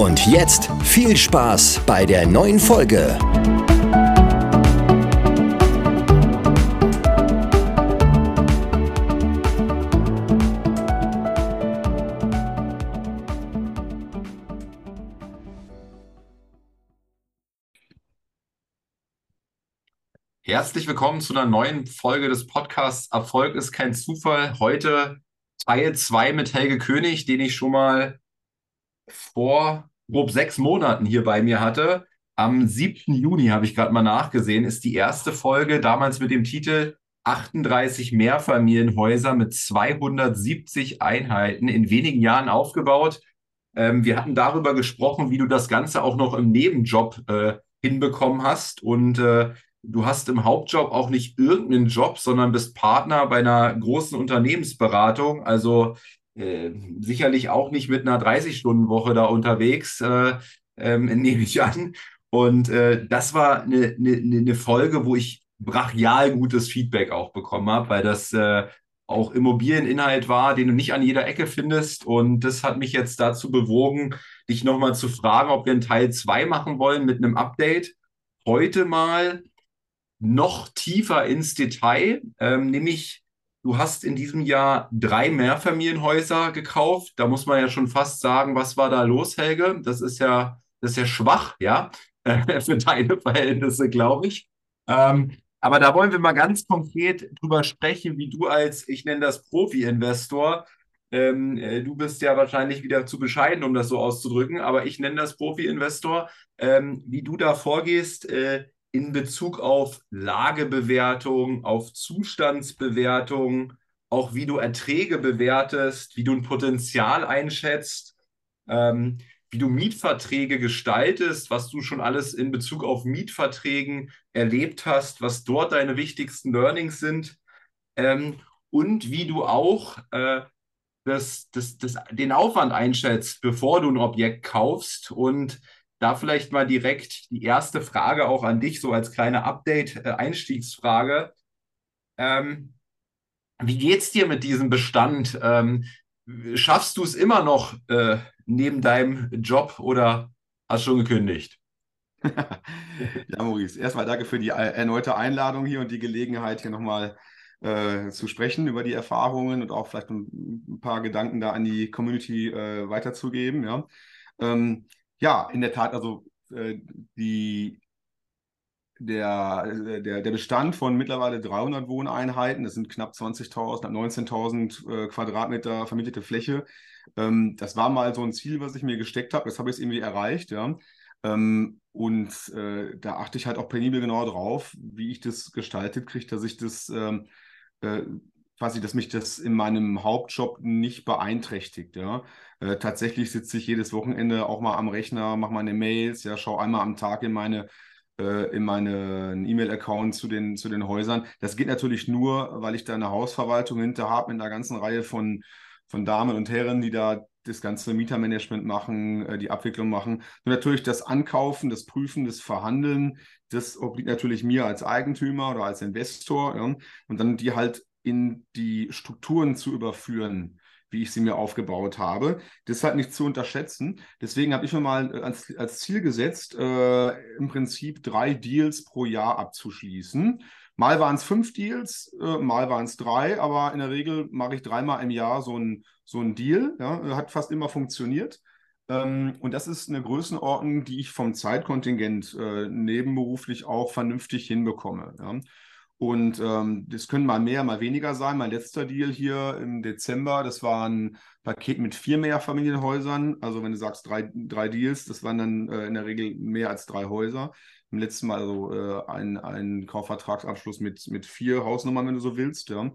Und jetzt viel Spaß bei der neuen Folge. Herzlich willkommen zu einer neuen Folge des Podcasts Erfolg ist kein Zufall. Heute Teil 2 mit Helge König, den ich schon mal vor grob sechs Monaten hier bei mir hatte. Am 7. Juni habe ich gerade mal nachgesehen, ist die erste Folge, damals mit dem Titel 38 Mehrfamilienhäuser mit 270 Einheiten in wenigen Jahren aufgebaut. Ähm, wir hatten darüber gesprochen, wie du das Ganze auch noch im Nebenjob äh, hinbekommen hast. Und äh, du hast im Hauptjob auch nicht irgendeinen Job, sondern bist Partner bei einer großen Unternehmensberatung. Also äh, sicherlich auch nicht mit einer 30-Stunden-Woche da unterwegs, äh, ähm, nehme ich an. Und äh, das war eine, eine, eine Folge, wo ich brachial gutes Feedback auch bekommen habe, weil das äh, auch Immobilieninhalt war, den du nicht an jeder Ecke findest. Und das hat mich jetzt dazu bewogen, dich nochmal zu fragen, ob wir einen Teil 2 machen wollen mit einem Update. Heute mal noch tiefer ins Detail, ähm, nämlich du hast in diesem Jahr drei Mehrfamilienhäuser gekauft. Da muss man ja schon fast sagen, was war da los, Helge? Das ist ja, das ist ja schwach, ja, für deine Verhältnisse, glaube ich. Ähm, aber da wollen wir mal ganz konkret drüber sprechen, wie du als, ich nenne das Profi-Investor, ähm, äh, du bist ja wahrscheinlich wieder zu bescheiden, um das so auszudrücken, aber ich nenne das Profi-Investor, ähm, wie du da vorgehst, äh, in Bezug auf Lagebewertung, auf Zustandsbewertung, auch wie du Erträge bewertest, wie du ein Potenzial einschätzt, ähm, wie du Mietverträge gestaltest, was du schon alles in Bezug auf Mietverträgen erlebt hast, was dort deine wichtigsten Learnings sind ähm, und wie du auch äh, das, das, das, den Aufwand einschätzt, bevor du ein Objekt kaufst und da vielleicht mal direkt die erste Frage auch an dich, so als kleine Update-Einstiegsfrage. Ähm, wie geht's dir mit diesem Bestand? Ähm, schaffst du es immer noch äh, neben deinem Job oder hast schon gekündigt? ja, Maurice, erstmal danke für die erneute Einladung hier und die Gelegenheit, hier nochmal äh, zu sprechen über die Erfahrungen und auch vielleicht ein, paar Gedanken da an die Community äh, weiterzugeben. Ja. Ähm, ja, in der Tat, also äh, die, der, äh, der, der Bestand von mittlerweile 300 Wohneinheiten, das sind knapp 20.000, 19.000 äh, Quadratmeter vermietete Fläche. Ähm, das war mal so ein Ziel, was ich mir gesteckt habe. Das habe ich irgendwie erreicht, ja. Ähm, und äh, da achte ich halt auch penibel genau drauf, wie ich das gestaltet kriege, dass ich das ähm, äh, quasi, dass mich das in meinem Hauptjob nicht beeinträchtigt. Ja. Äh, tatsächlich sitze ich jedes Wochenende auch mal am Rechner, mache meine Mails, ja, schaue einmal am Tag in meine äh, in meinen E-Mail-Account zu den, zu den Häusern. Das geht natürlich nur, weil ich da eine Hausverwaltung hinter habe mit einer ganzen Reihe von, von Damen und Herren, die da das ganze Mietermanagement machen, äh, die Abwicklung machen. Und natürlich das Ankaufen, das Prüfen, das Verhandeln, das obliegt natürlich mir als Eigentümer oder als Investor. Ja. Und dann die halt in die Strukturen zu überführen, wie ich sie mir aufgebaut habe. Halt nicht zu unterschätzen. Deswegen habe ich mir mal äh, als, als Ziel gesetzt, äh, im Prinzip drei Deals pro Jahr abzuschließen. Mal waren es fünf Deals, äh, mal waren es drei, aber in der Regel mache ich dreimal im Jahr so ein, so Deal. Ja, hat fast immer funktioniert. Ähm, und das ist eine Größenordnung, die ich vom Zeitkontingent äh, nebenberuflich auch vernünftig hinbekomme. Ja. Und ähm, das können mal mehr, mal weniger sein. Mein letzter Deal hier im Dezember, das war ein Paket mit vier Mehrfamilienhäusern. Also wenn du sagst drei, drei Deals, das waren dann äh, in der Regel mehr als drei Häuser. Im letzten Mal also äh, ein, ein Kaufvertragsabschluss mit, mit vier Hausnummern, wenn du so willst. Ja.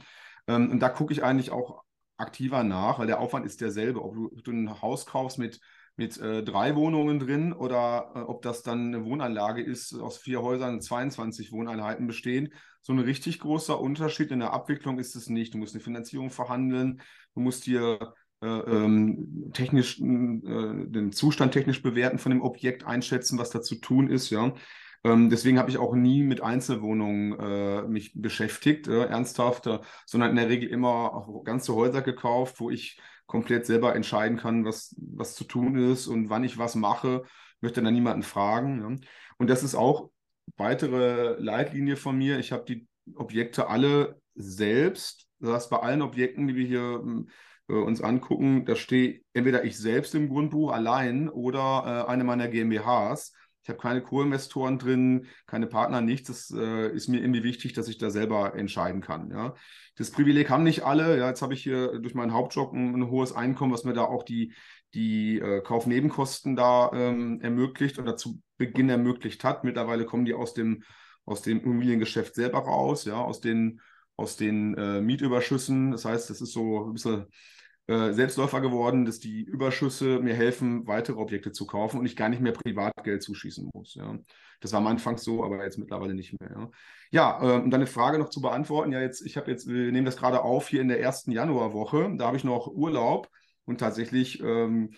Ähm, und da gucke ich eigentlich auch aktiver nach, weil der Aufwand ist derselbe. Ob du, ob du ein Haus kaufst mit mit äh, drei Wohnungen drin oder äh, ob das dann eine Wohnanlage ist, aus vier Häusern 22 Wohneinheiten bestehen. So ein richtig großer Unterschied in der Abwicklung ist es nicht. Du musst eine Finanzierung verhandeln, du musst hier äh, ähm, technisch, äh, den Zustand technisch bewerten von dem Objekt einschätzen, was da zu tun ist, ja. Ähm, deswegen habe ich auch nie mit Einzelwohnungen äh, mich beschäftigt, äh, ernsthaft, sondern in der Regel immer auch ganze Häuser gekauft, wo ich komplett selber entscheiden kann, was, was zu tun ist und wann ich was mache. Möchte dann niemanden fragen. Ja. Und das ist auch weitere Leitlinie von mir. Ich habe die Objekte alle selbst. Das heißt, bei allen Objekten, die wir hier äh, uns angucken, da stehe entweder ich selbst im Grundbuch allein oder äh, eine meiner GmbHs. Ich habe keine Co-Investoren drin, keine Partner, nichts. Das äh, ist mir irgendwie wichtig, dass ich da selber entscheiden kann. Ja. Das Privileg haben nicht alle. Ja, jetzt habe ich hier durch meinen Hauptjob ein, ein, hohes Einkommen, was mir da auch die, die äh, Kaufnebenkosten da ähm, ermöglicht oder zu Beginn ermöglicht hat. Mittlerweile kommen die aus dem, aus dem Immobiliengeschäft selber raus, ja, aus den, aus den äh, Mietüberschüssen. Das heißt, das ist so ein bisschen äh, Selbstläufer geworden, dass die Überschüsse mir helfen, weitere Objekte zu kaufen und ich gar nicht mehr Privatgeld zuschießen muss. Ja. Das war am Anfang so, aber jetzt mittlerweile nicht mehr. Ja, ja äh, um deine Frage noch zu beantworten, ja, jetzt, ich habe jetzt, wir nehmen das gerade auf hier in der ersten Januarwoche, da habe ich noch Urlaub und tatsächlich ähm,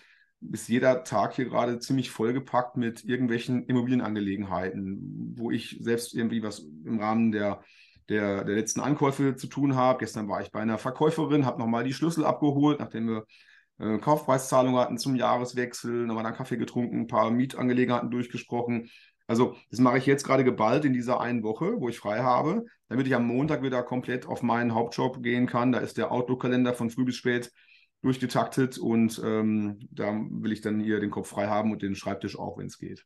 ist jeder Tag hier gerade ziemlich vollgepackt mit irgendwelchen Immobilienangelegenheiten, wo ich selbst irgendwie was im Rahmen der der, der letzten Ankäufe zu tun habe. Gestern war ich bei einer Verkäuferin, habe nochmal die Schlüssel abgeholt, nachdem wir äh, Kaufpreiszahlungen hatten zum Jahreswechsel, nochmal einen Kaffee getrunken, ein paar Mietangelegenheiten durchgesprochen. Also das mache ich jetzt gerade geballt in dieser einen Woche, wo ich frei habe, damit ich am Montag wieder komplett auf meinen Hauptjob gehen kann. Da ist der Outlook-Kalender von früh bis spät durchgetaktet und ähm, da will ich dann hier den Kopf frei haben und den Schreibtisch auch, wenn es geht.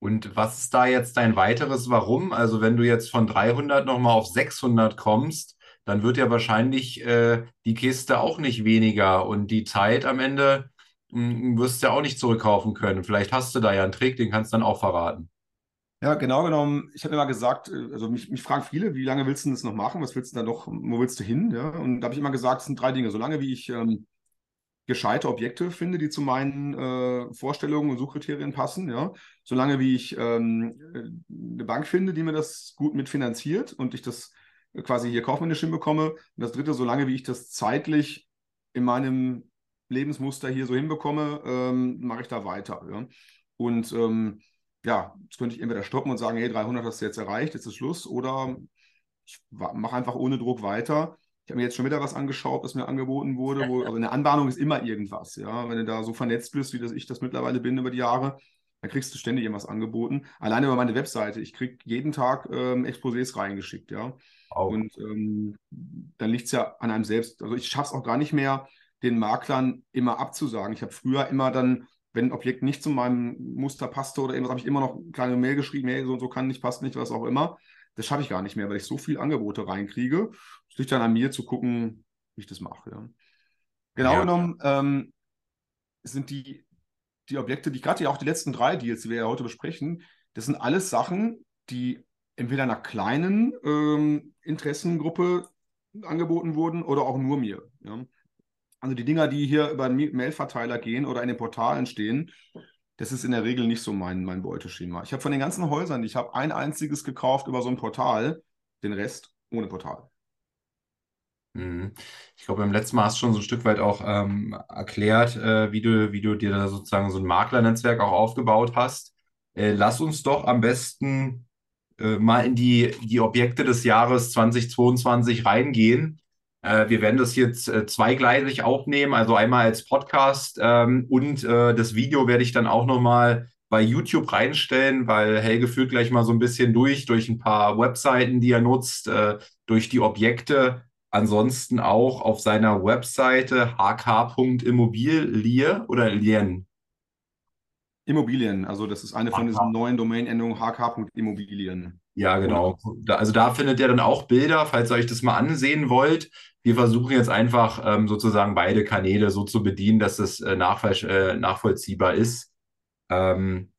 Und was ist da jetzt dein weiteres Warum? Also wenn du jetzt von 300 nochmal auf 600 kommst, dann wird ja wahrscheinlich äh, die Kiste auch nicht weniger und die Zeit am Ende mh, hm, wirst du ja auch nicht zurückkaufen können. Vielleicht hast du da ja einen Trick, den kannst du dann auch verraten. Ja, genau genommen. Ich habe immer gesagt, äh, also mich, mich, fragen viele, wie lange willst du das noch machen? Was willst du da noch, wo willst du hin? Ja? Und da habe ich immer gesagt, es sind drei Dinge. Solange wie ich ähm, gescheite Objekte finde, die zu meinen äh, Vorstellungen und Suchkriterien passen. Ja? Solange wie ich ähm, eine Bank finde, die mir das gut mitfinanziert und ich das quasi hier kaufmännisch hinbekomme. Und das dritte, solange wie ich das zeitlich in meinem Lebensmuster hier so hinbekomme, ähm, mache ich da weiter. Ja? Und ähm, ja, jetzt könnte ich entweder stoppen und sagen, hey, 300 hast du jetzt erreicht, jetzt ist Schluss, oder ich mache einfach ohne Druck weiter ich habe mir jetzt schon wieder was angeschaut, was mir angeboten wurde. Wo, also eine Anbahnung ist immer irgendwas. Ja? Wenn du da so vernetzt bist, wie das ich das mittlerweile bin über die Jahre, dann kriegst du ständig irgendwas angeboten. Alleine über meine Webseite. Ich kriege jeden Tag ähm, Exposés reingeschickt. Ja? Wow. Und ähm, dann liegt es ja an einem selbst. Also ich schaffe es auch gar nicht mehr, den Maklern immer abzusagen. Ich habe früher immer dann wenn ein Objekt nicht zu meinem Muster passte oder irgendwas, habe ich immer noch eine kleine Mail geschrieben, hey, so und so kann nicht, passt nicht, was auch immer. Das schaffe ich gar nicht mehr, weil ich so viele Angebote reinkriege. Es liegt dann an mir zu gucken, wie ich das mache. Ja. Genau ja. genommen ähm, sind die, die Objekte, die gerade ja auch die letzten drei Deals, die wir ja heute besprechen, das sind alles Sachen, die entweder einer kleinen ähm, Interessengruppe angeboten wurden oder auch nur mir. Ja. Also die Dinger, die hier über einen Mailverteiler gehen oder in den Portalen stehen, das ist in der Regel nicht so mein, mein Beuteschema. Ich habe von den ganzen Häusern, ich habe ein einziges gekauft über so ein Portal, den Rest ohne Portal. Mhm. Ich glaube, beim letzten Mal hast du schon so ein Stück weit auch ähm, erklärt, äh, wie du, wie du dir da sozusagen so ein Maklernetzwerk auch aufgebaut hast. Äh, lass uns doch am besten äh, mal in die, die Objekte des Jahres 2022 reingehen. Äh, wir werden das jetzt äh, zweigleisig aufnehmen, also einmal als Podcast ähm, und äh, das Video werde ich dann auch nochmal bei YouTube reinstellen, weil Helge führt gleich mal so ein bisschen durch, durch ein paar Webseiten, die er nutzt, äh, durch die Objekte. Ansonsten auch auf seiner Webseite hk.immobilie oder Lien. Immobilien, also das ist eine von diesen neuen Domain-Endungen hk.immobilien. Ja, genau. Da, also da findet ihr dann auch Bilder, falls ihr euch das mal ansehen wollt. Wir versuchen jetzt einfach ähm, sozusagen beide Kanäle so zu bedienen, dass es äh, äh, nachvollziehbar ist. Ähm,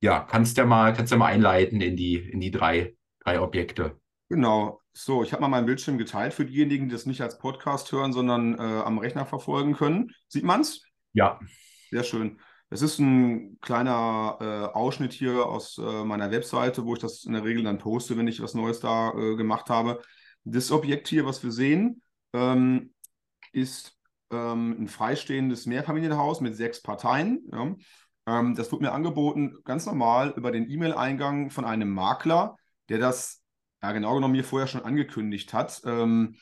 ja, kannst ja mal, kannst ja mal einleiten in die, in die drei, drei Objekte. Genau. So, ich habe mal meinen Bildschirm geteilt für diejenigen, die das nicht als Podcast hören, sondern äh, am Rechner verfolgen können. Sieht man es? Ja. Sehr schön. Das ist ein kleiner äh, Ausschnitt hier aus äh, meiner Webseite, wo ich das in der Regel dann poste, wenn ich was Neues da äh, gemacht habe. Das Objekt hier, was wir sehen, ähm, ist ähm, ein freistehendes Mehrfamilienhaus mit sechs Parteien. Ja. Ähm, das wird mir angeboten, ganz normal über den E-Mail-Eingang von einem Makler, der das ja, genau genommen mir vorher schon angekündigt hat. Ähm,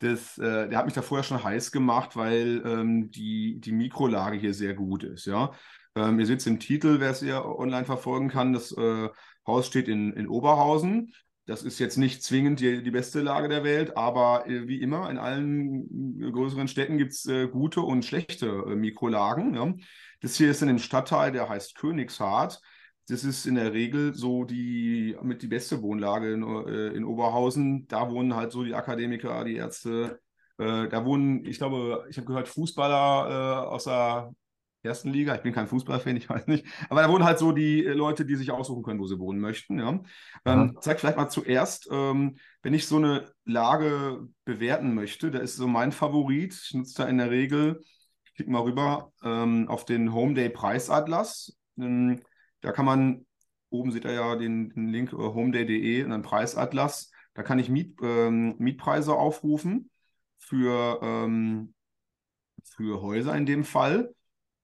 das, äh, der hat mich da vorher schon heiß gemacht, weil ähm, die, die Mikrolage hier sehr gut ist. Ja? Ähm, ihr seht es im Titel, wer es hier online verfolgen kann. Das äh, Haus steht in, in Oberhausen. Das ist jetzt nicht zwingend die, die beste Lage der Welt, aber äh, wie immer in allen größeren Städten gibt es äh, gute und schlechte äh, Mikrolagen. Ja? Das hier ist in dem Stadtteil, der heißt Königshardt. Das ist in der Regel so die mit die beste Wohnlage in, äh, in Oberhausen. Da wohnen halt so die Akademiker, die Ärzte. Äh, da wohnen, ich glaube, ich habe gehört, Fußballer äh, aus der ersten Liga. Ich bin kein Fußballfan, ich weiß nicht. Aber da wohnen halt so die Leute, die sich aussuchen können, wo sie wohnen möchten. Ja. Ähm, zeig vielleicht mal zuerst, ähm, wenn ich so eine Lage bewerten möchte, da ist so mein Favorit. Ich nutze da in der Regel, ich klicke mal rüber ähm, auf den Home Day Preisatlas. Ähm, da kann man, oben seht ihr ja den, den Link äh, homeday.de und dann Preisatlas. Da kann ich Miet, ähm, Mietpreise aufrufen für, ähm, für Häuser in dem Fall.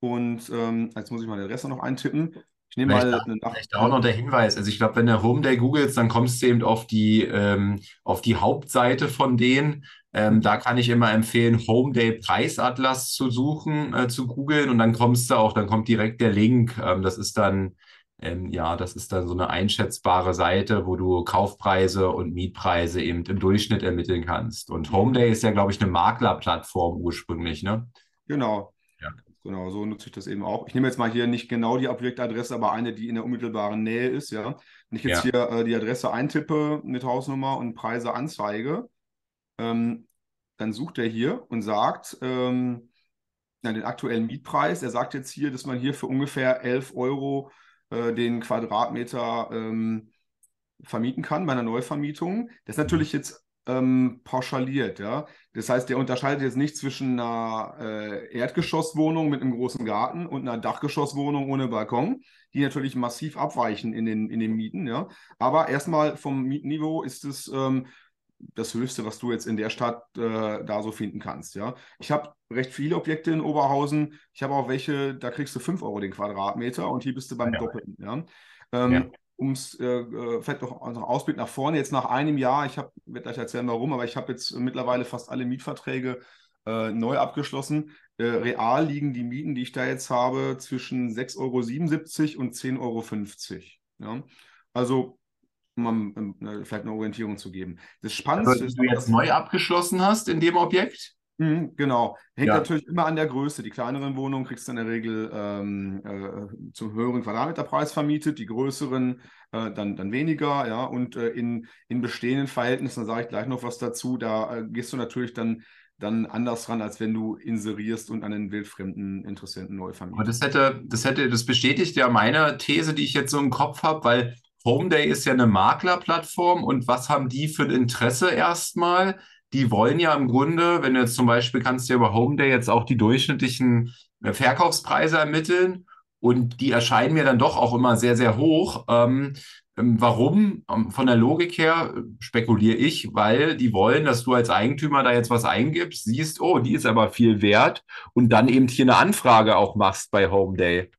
Und ähm, jetzt muss ich mal die Adresse noch eintippen. Ich nehme vielleicht, mal eine vielleicht auch noch der Hinweis. Also ich glaube, wenn du Homeday googelst, dann kommst du eben auf die, ähm, auf die Hauptseite von denen. Ähm, da kann ich immer empfehlen, Homeday Preisatlas zu suchen, äh, zu googeln und dann kommst du auch, dann kommt direkt der Link. Ähm, das ist dann ähm, ja, das ist dann so eine einschätzbare Seite, wo du Kaufpreise und Mietpreise eben im Durchschnitt ermitteln kannst. Und Homeday ist ja, glaube ich, eine Maklerplattform ursprünglich, ne? Genau. Genau, so nutze ich das eben auch. Ich nehme jetzt mal hier nicht genau die Objektadresse, aber eine, die in der unmittelbaren Nähe ist, ja. Wenn ich jetzt ja. hier äh, die Adresse eintippe mit Hausnummer und Preise anzeige, ähm, dann sucht er hier und sagt ähm, na, den aktuellen Mietpreis. Er sagt jetzt hier, dass man hier für ungefähr 11 Euro äh, den Quadratmeter ähm, vermieten kann bei einer Neuvermietung. Das ist natürlich jetzt ähm, pauschaliert, ja. Das heißt, der unterscheidet jetzt nicht zwischen einer äh, Erdgeschosswohnung mit einem großen Garten und einer Dachgeschosswohnung ohne Balkon, die natürlich massiv abweichen in den, in den Mieten, ja. Aber erstmal vom Mietniveau ist es ähm, das Höchste, was du jetzt in der Stadt äh, da so finden kannst. Ja? Ich habe recht viele Objekte in Oberhausen. Ich habe auch welche, da kriegst du 5 Euro den Quadratmeter und hier bist du beim ja. Doppelten. Ja? Ähm, ja. Um es äh, äh, vielleicht noch, Ausblick nach vorne, jetzt nach einem Jahr, ich werde gleich erzählen, warum, aber ich habe jetzt mittlerweile fast alle Mietverträge äh, neu abgeschlossen. Äh, real liegen die Mieten, die ich da jetzt habe, zwischen 6,77 Euro und 10,50 Euro. Ja? Also um um, um, vielleicht eine Orientierung zu geben. Das Spannendste also, ist, du jetzt neu abgeschlossen hast in dem Objekt? Mh, genau. Hängt ja. natürlich immer an der Größe. Die kleineren Wohnungen kriegst du in der Regel ähm, äh, zum höheren Quadratmeterpreis vermietet, die größeren äh, dann, dann weniger. Ja? Und äh, in, in bestehenden Verhältnissen, da sage ich gleich noch was dazu, da äh, gehst du natürlich dann dann anders ran, als wenn du inserierst und einen wildfremden Interessenten neu vermietest. Aber das hätte, das hätte, das bestätigt ja meine These, die ich jetzt so im Kopf habe, weil Homeday ist ja eine Maklerplattform und was haben die für ein Interesse erstmal? Die wollen ja im Grunde, wenn du jetzt zum Beispiel kannst du ja über Homeday jetzt auch die durchschnittlichen äh, Verkaufspreise ermitteln und die erscheinen mir dann doch auch immer sehr, sehr hoch. Ähm, ähm warum? Ähm, von der Logik her äh, spekuliere ich, weil die wollen, dass du als Eigentümer da jetzt was eingibst, siehst, oh, die ist aber viel wert und dann eben hier eine Anfrage auch machst bei Homeday.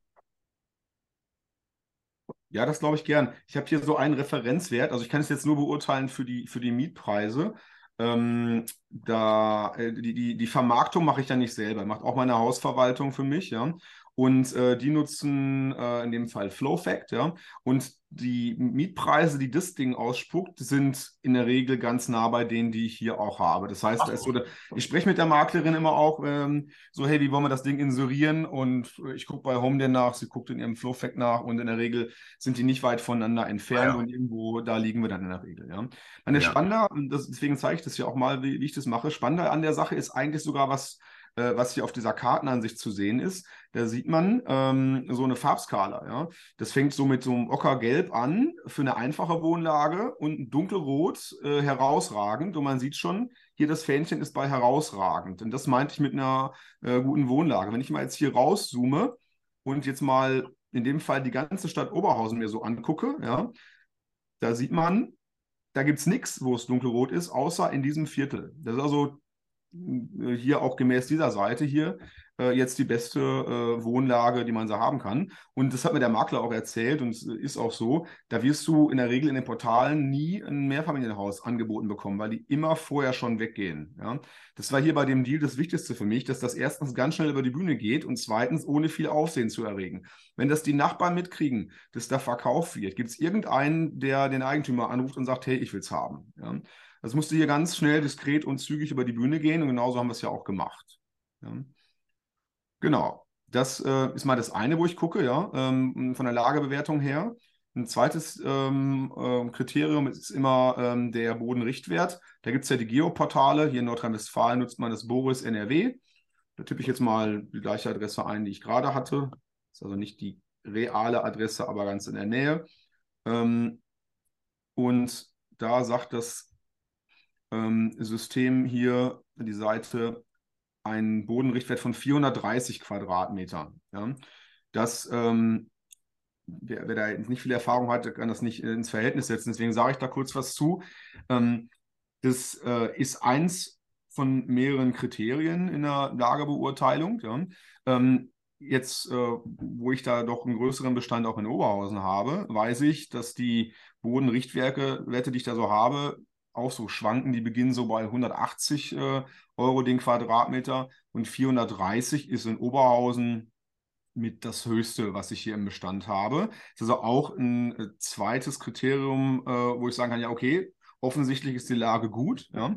Ja, das glaube ich gern. Ich habe hier so einen Referenzwert, also ich kann es jetzt nur beurteilen für die, für die Mietpreise. Ähm, da, äh, die, die, die Vermarktung mache ich ja nicht selber, macht auch meine Hausverwaltung für mich, ja. Und äh, die nutzen äh, in dem Fall FlowFact, ja. Und die Mietpreise, die das Ding ausspuckt, sind in der Regel ganz nah bei denen, die ich hier auch habe. Das heißt, so, ich spreche mit der Maklerin immer auch ähm, so, hey, wie wollen wir das Ding inserieren? Und ich gucke bei Home den nach, sie guckt in ihrem FlowFact nach und in der Regel sind die nicht weit voneinander entfernt ja. und irgendwo da liegen wir dann in der Regel. Ja. Meine ja. Spannender, deswegen zeige ich das ja auch mal, wie, wie ich das mache. Spannender an der Sache ist eigentlich sogar was, äh, was hier auf dieser Kartenansicht zu sehen ist. Da sieht man ähm, so eine Farbskala. Ja? Das fängt so mit so einem Ockergelb an für eine einfache Wohnlage und dunkelrot äh, herausragend. Und man sieht schon, hier das Fähnchen ist bei herausragend. Und das meinte ich mit einer äh, guten Wohnlage. Wenn ich mal jetzt hier rauszoome, und jetzt mal in dem Fall die ganze Stadt Oberhausen mir so angucke, ja, da sieht man, da gibt es nichts, wo es dunkelrot ist, außer in diesem Viertel. Das ist also hier auch gemäß dieser Seite hier äh, jetzt die beste äh, Wohnlage, die man so haben kann. Und das hat mir der Makler auch erzählt und es ist auch so, da wirst du in der Regel in den Portalen nie ein Mehrfamilienhaus angeboten bekommen, weil die immer vorher schon weggehen. Ja? Das war hier bei dem Deal das Wichtigste für mich, dass das erstens ganz schnell über die Bühne geht und zweitens ohne viel Aufsehen zu erregen. Wenn das die Nachbarn mitkriegen, dass da verkauft wird, gibt es irgendeinen, der den Eigentümer anruft und sagt, hey, ich will es haben. Ja? Das musste hier ganz schnell, diskret und zügig über die Bühne gehen und genauso haben wir es ja auch gemacht. Ja. Genau, das äh, ist mal das eine, wo ich gucke, ja, ähm, von der Lagebewertung her. Ein zweites ähm, äh, Kriterium ist immer ähm, der Bodenrichtwert. Da gibt es ja die Geoportale. Hier in Nordrhein-Westfalen nutzt man das Boris NRW. Da tippe ich jetzt mal die gleiche Adresse ein, die ich gerade hatte. Ist also nicht die reale Adresse, aber ganz in der Nähe. Ähm, und da sagt das ähm, System hier, die Seite, einen Bodenrichtwert von 430 Quadratmeter. Ja? Das, ähm, wer, wer, da nicht viel Erfahrung hat, kann das nicht ins Verhältnis setzen. Deswegen sage ich da kurz was zu. Ähm, das äh, ist eins von mehreren Kriterien in der Lagerbeurteilung. Ja? Ähm, jetzt, äh, wo ich da doch einen größeren Bestand auch in Oberhausen habe, weiß ich, dass die Bodenrichtwerte, Werte, die ich da so habe, auch so schwanken. Die beginnen so bei 180 äh, Euro den Quadratmeter und 430 ist in Oberhausen mit das Höchste, was ich hier im Bestand habe. Das ist also auch ein äh, zweites Kriterium, äh, wo ich sagen kann, ja, okay, offensichtlich ist die Lage gut. Ja.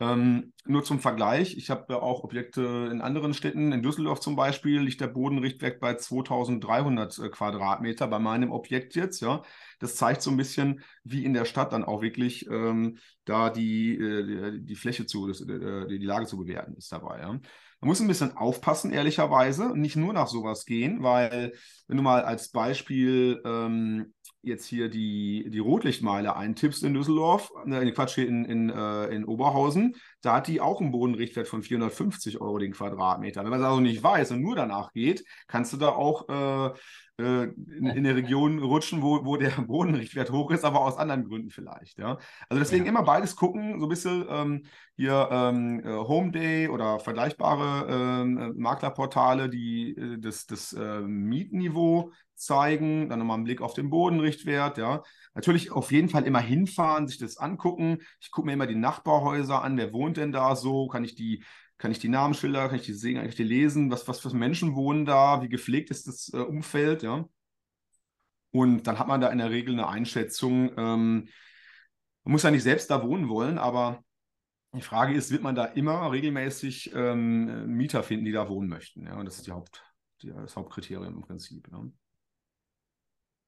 Ähm, nur zum Vergleich, ich habe auch Objekte in anderen Städten, in Düsseldorf zum Beispiel, liegt der Bodenrichtwert bei 2300 äh, Quadratmeter bei meinem Objekt jetzt. Ja. Das zeigt so ein bisschen, wie in der Stadt dann auch wirklich ähm, da die, äh, die Fläche zu, das, äh, die Lage zu bewerten ist dabei. Ja. Man muss ein bisschen aufpassen, ehrlicherweise, nicht nur nach sowas gehen, weil wenn du mal als Beispiel ähm, jetzt hier die, die Rotlichtmeile eintippst in Düsseldorf, äh, Quatsch, hier in, in, äh, in Oberhausen, da hat die auch einen Bodenrichtwert von 450 Euro den Quadratmeter. Wenn man es also nicht weiß und nur danach geht, kannst du da auch äh, äh, in, in der Region rutschen, wo, wo der Bodenrichtwert hoch ist, aber aus anderen Gründen vielleicht. Ja? Also deswegen ja. immer beides gucken, so ein bisschen ähm, hier ähm, äh, Home Day oder vergleichbare ähm, äh, Maklerportale, die äh, das, das Mietniveau zeigen, dann nochmal einen Blick auf den Bodenrichtwert, ja. Natürlich auf jeden Fall immer hinfahren, sich das angucken. Ich gucke mir immer die Nachbarhäuser an, wer wohnt denn da so, kann ich die kann ich die Namensschilder, kann ich die sehen, kann ich die lesen, was, was für Menschen wohnen da, wie gepflegt ist das äh, Umfeld, ja. Und dann hat man da in der Regel eine Einschätzung. Ähm, man muss ja nicht selbst da wohnen wollen, aber die Frage ist, wird man da immer regelmäßig ähm, Mieter finden, die da wohnen möchten? Ja, und das ist die Haupt, die, das Hauptkriterium im Prinzip. Ja.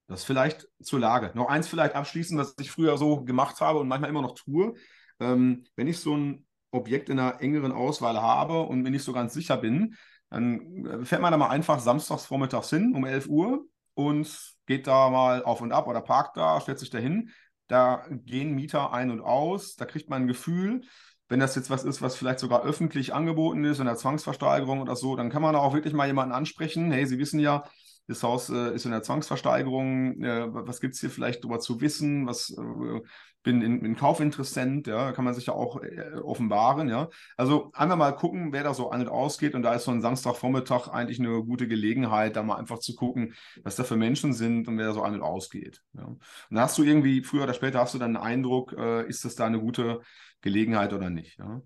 Das vielleicht zur Lage. Noch eins vielleicht abschließend, was ich früher so gemacht habe und manchmal immer noch tue. Ähm, wenn ich so ein Objekt in einer engeren Auswahl habe und mir nicht so ganz sicher bin, dann äh, fährt man da mal einfach samstags vormittags hin um 11 Uhr und geht da mal auf und ab oder parkt da, stellt sich da hin. Da gehen Mieter ein und aus, da kriegt man ein Gefühl, wenn das jetzt was ist, was vielleicht sogar öffentlich angeboten ist, in der Zwangsversteigerung oder so, dann kann man da auch wirklich mal jemanden ansprechen. Hey, Sie wissen ja, das Haus äh, ist in der Zwangsversteigerung. Äh, was gibt es hier vielleicht darüber zu wissen? Was äh, bin in, in Kaufinteressent, ja, kann man sich ja auch äh, offenbaren, ja. Also einmal mal gucken, wer da so an und ausgeht und da ist so ein Samstagvormittag eigentlich eine gute Gelegenheit, da mal einfach zu gucken, was da für Menschen sind und wer da so an und ausgeht. Ja. Und dann hast du irgendwie, früher oder später hast du dann einen Eindruck, äh, ist das da eine gute Gelegenheit oder nicht, ja.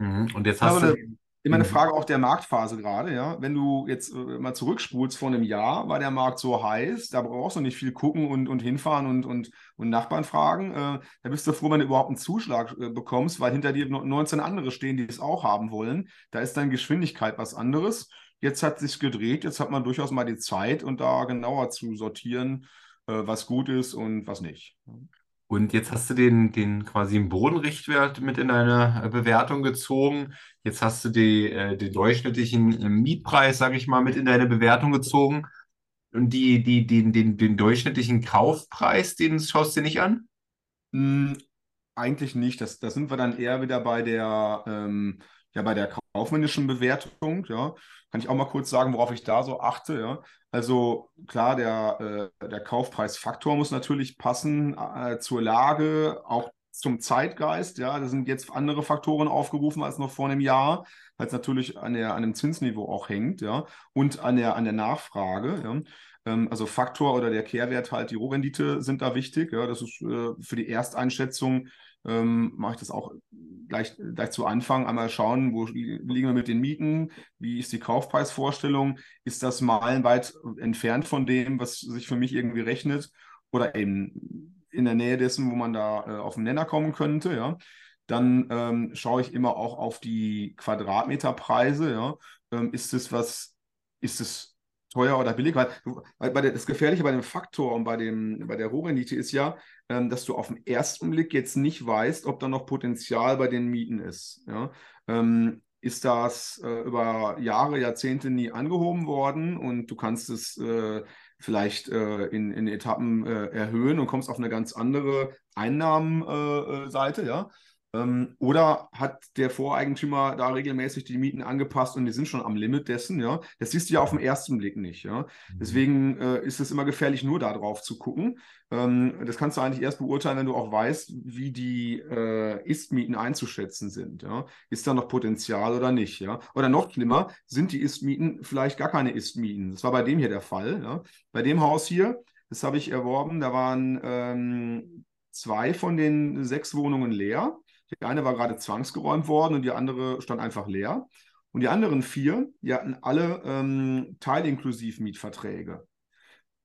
Mhm. Und jetzt hast du Immer eine mhm. Frage auch der Marktphase gerade, ja. Wenn du jetzt äh, mal zurückspulst vor einem Jahr, war der Markt so heiß, da brauchst du nicht viel gucken und, und hinfahren und, und, und Nachbarn fragen. Äh, da bist du froh, wenn du überhaupt einen Zuschlag äh, bekommst, weil hinter dir 19 andere stehen, die es auch haben wollen. Da ist dann Geschwindigkeit was anderes. Jetzt hat sich gedreht, jetzt hat man durchaus mal die Zeit und da genauer zu sortieren, äh, was gut ist und was nicht. Und jetzt hast du den, den quasi einen Bodenrichtwert mit in deine äh, Bewertung gezogen. Jetzt hast du die, äh, den durchschnittlichen äh, Mietpreis, sage ich mal, mit in deine Bewertung gezogen. Und die, die, den, den, den durchschnittlichen Kaufpreis, den schaust du dir nicht an? Hm, eigentlich nicht. Das, da sind wir dann eher wieder bei der, ähm, Ja, bei der kaufmännischen Bewertung, ja, kann ich auch mal kurz sagen, worauf ich da so achte, ja. Also klar, der, äh, der Kaufpreisfaktor muss natürlich passen äh, zur Lage, auch zum Zeitgeist, ja. Da sind jetzt andere Faktoren aufgerufen als noch vor einem Jahr, weil es natürlich an, der, an dem Zinsniveau auch hängt, ja, und an der, an der Nachfrage, ja. Ähm, also Faktor oder der Kehrwert halt, die Rohrrendite sind da wichtig, ja. Das ist äh, für die Ersteinschätzung ähm, mache ich das auch gleich, gleich zu Anfang. Einmal schauen, wo liegen wir mit den Mieten, wie ist die Kaufpreisvorstellung, ist das meilenweit entfernt von dem, was sich für mich irgendwie rechnet oder eben in der Nähe dessen, wo man da äh, auf den Nenner kommen könnte, ja. Dann ähm, schaue ich immer auch auf die Quadratmeterpreise, ja. Ähm, ist es was, ist es teuer oder billig? Weil, weil das Gefährliche bei dem Faktor und bei, dem, bei der Rohrrendite ist ja, dass du auf den ersten Blick jetzt nicht weißt, ob da noch Potenzial bei den Mieten ist. Ja? Ähm, ist das äh, über Jahre, Jahrzehnte nie angehoben worden und du kannst es äh, vielleicht äh, in, in Etappen äh, erhöhen und kommst auf eine ganz andere Einnahmenseite, ja. Ähm, oder hat der Voreigentümer da regelmäßig die Mieten angepasst und die sind schon am Limit dessen, ja? Das siehst du ja auf den ersten Blick nicht, ja? Mhm. Deswegen äh, ist es immer gefährlich, nur da drauf zu gucken. Ähm, das kannst du eigentlich erst beurteilen, wenn du auch weißt, wie die äh, Ist-Mieten einzuschätzen sind, ja? Ist da noch Potenzial oder nicht, ja? Oder noch schlimmer, sind die Ist-Mieten vielleicht gar keine Ist-Mieten? Das war bei dem hier der Fall, ja? Bei dem Haus hier, das habe ich erworben, da waren ähm, zwei von den sechs Wohnungen leer. Die eine war gerade zwangsgeräumt worden und die andere stand einfach leer. Und die anderen vier, die hatten alle ähm, Teilinklusiv-Mietverträge.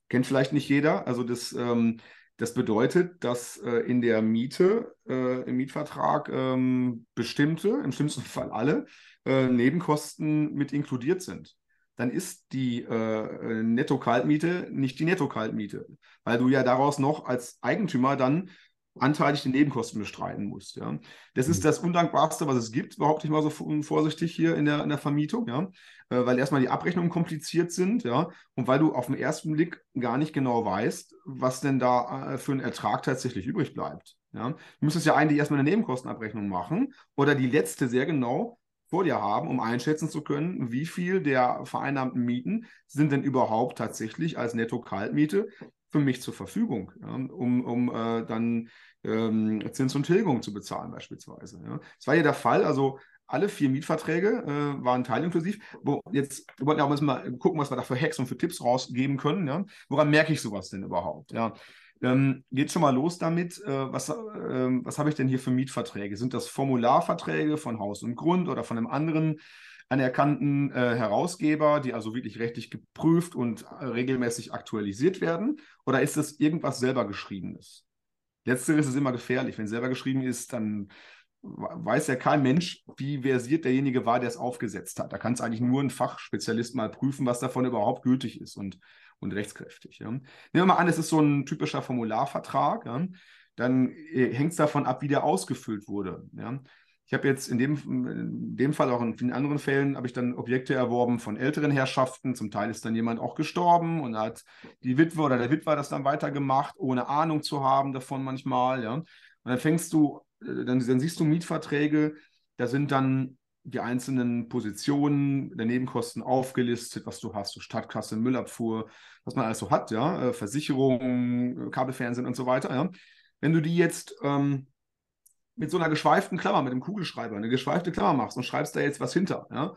Kennt vielleicht nicht jeder. Also das, ähm, das bedeutet, dass äh, in der Miete, äh, im Mietvertrag ähm, bestimmte, im schlimmsten Fall alle, äh, Nebenkosten mit inkludiert sind. Dann ist die äh, Netto-Kaltmiete nicht die Netto-Kaltmiete, weil du ja daraus noch als Eigentümer dann anteilig die Nebenkosten bestreiten musst. Ja. Das ist mhm. das Undankbarste, was es gibt, behaupte ich mal so vorsichtig hier in der, in der Vermietung, ja. Äh, weil erstmal die Abrechnungen kompliziert sind, ja, und weil du auf den ersten Blick gar nicht genau weißt, was denn da äh, für ein Ertrag tatsächlich übrig bleibt. Ja. Du müsstest ja eigentlich erstmal eine Nebenkostenabrechnung machen oder die letzte sehr genau vor dir haben, um einschätzen zu können, wie viel der vereinnahmten Mieten sind denn überhaupt tatsächlich als Netto-Kaltmiete für mich zur Verfügung, ja, um, um äh, dann ähm, Zins und Tilgung zu bezahlen beispielsweise. Ja. Das war ja der Fall, also alle vier Mietverträge äh, waren teilinklusiv. Wo jetzt wir wollten ja auch mal gucken, was wir da für Hacks und für Tipps rausgeben können. Ja. Woran merke ich sowas denn überhaupt? Ja. Ähm, geht schon mal los damit. Äh, was äh, was habe ich denn hier für Mietverträge? Sind das Formularverträge von Haus und Grund oder von einem anderen anerkannten äh, Herausgeber, die also wirklich rechtlich geprüft und äh, regelmäßig aktualisiert werden? Oder ist es irgendwas selber geschriebenes? Letzteres ist immer gefährlich. Wenn selber geschrieben ist, dann weiß ja kein Mensch, wie versiert derjenige war, der es aufgesetzt hat. Da kann es eigentlich nur ein Fachspezialist mal prüfen, was davon überhaupt gültig ist und, und rechtskräftig. Ja. Nehmen wir mal an, es ist so ein typischer Formularvertrag. Ja. Dann äh, hängt es davon ab, wie der ausgefüllt wurde. Ja. Ich habe jetzt in dem, in dem Fall, auch in vielen anderen Fällen, habe ich dann Objekte erworben von älteren Herrschaften. Zum Teil ist dann jemand auch gestorben und hat die Witwe oder der Witwer das dann weitergemacht, ohne Ahnung zu haben davon manchmal. Ja. Und dann fängst du, äh, dann, dann siehst du Mietverträge, da sind dann die einzelnen Positionen der Nebenkosten aufgelistet, was du hast, so Stadtkasse, Müllabfuhr, was man alles so hat, ja, äh, Versicherung, Kabelfernsehen und so weiter. Ja. Wenn du die jetzt ähm, mit so einer geschweiften Klammer, mit einem Kugelschreiber, eine geschweifte Klammer machst und schreibst da jetzt was hinter, ja,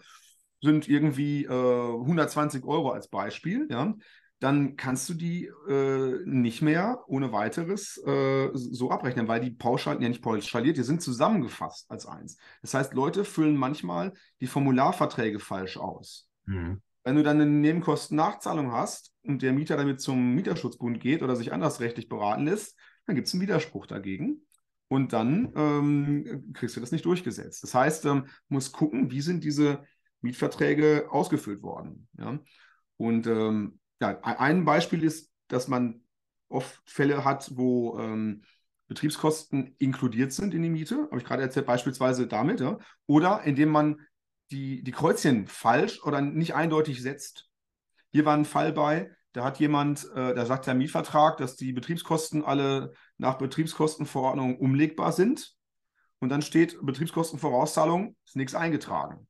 sind irgendwie äh, 120 Euro als Beispiel, ja, dann kannst du die äh, nicht mehr ohne weiteres äh, so abrechnen, weil die pauschal, ja nicht pauschaliert, die sind zusammengefasst als eins. Das heißt, Leute füllen manchmal die Formularverträge falsch aus. Mhm. Wenn du dann eine Nebenkostennachzahlung hast und der Mieter damit zum Mieterschutzbund geht oder sich anders rechtlich beraten lässt, dann gibt es einen Widerspruch dagegen und dann ähm, kriegst du das nicht durchgesetzt. Das heißt, ähm, muss gucken, wie sind diese Mietverträge ausgefüllt worden. Ja? Und ähm, ja, ein Beispiel ist, dass man oft Fälle hat, wo ähm, Betriebskosten inkludiert sind in die Miete, habe ich gerade erzählt, beispielsweise damit, ja? oder indem man die, die Kreuzchen falsch oder nicht eindeutig setzt. Hier war ein Fall bei, da hat jemand, äh, da sagt der Mietvertrag, dass die Betriebskosten alle nach Betriebskostenverordnung umlegbar sind. und dann steht Betriebskostenvorauszahlung, ist nichts eingetragen.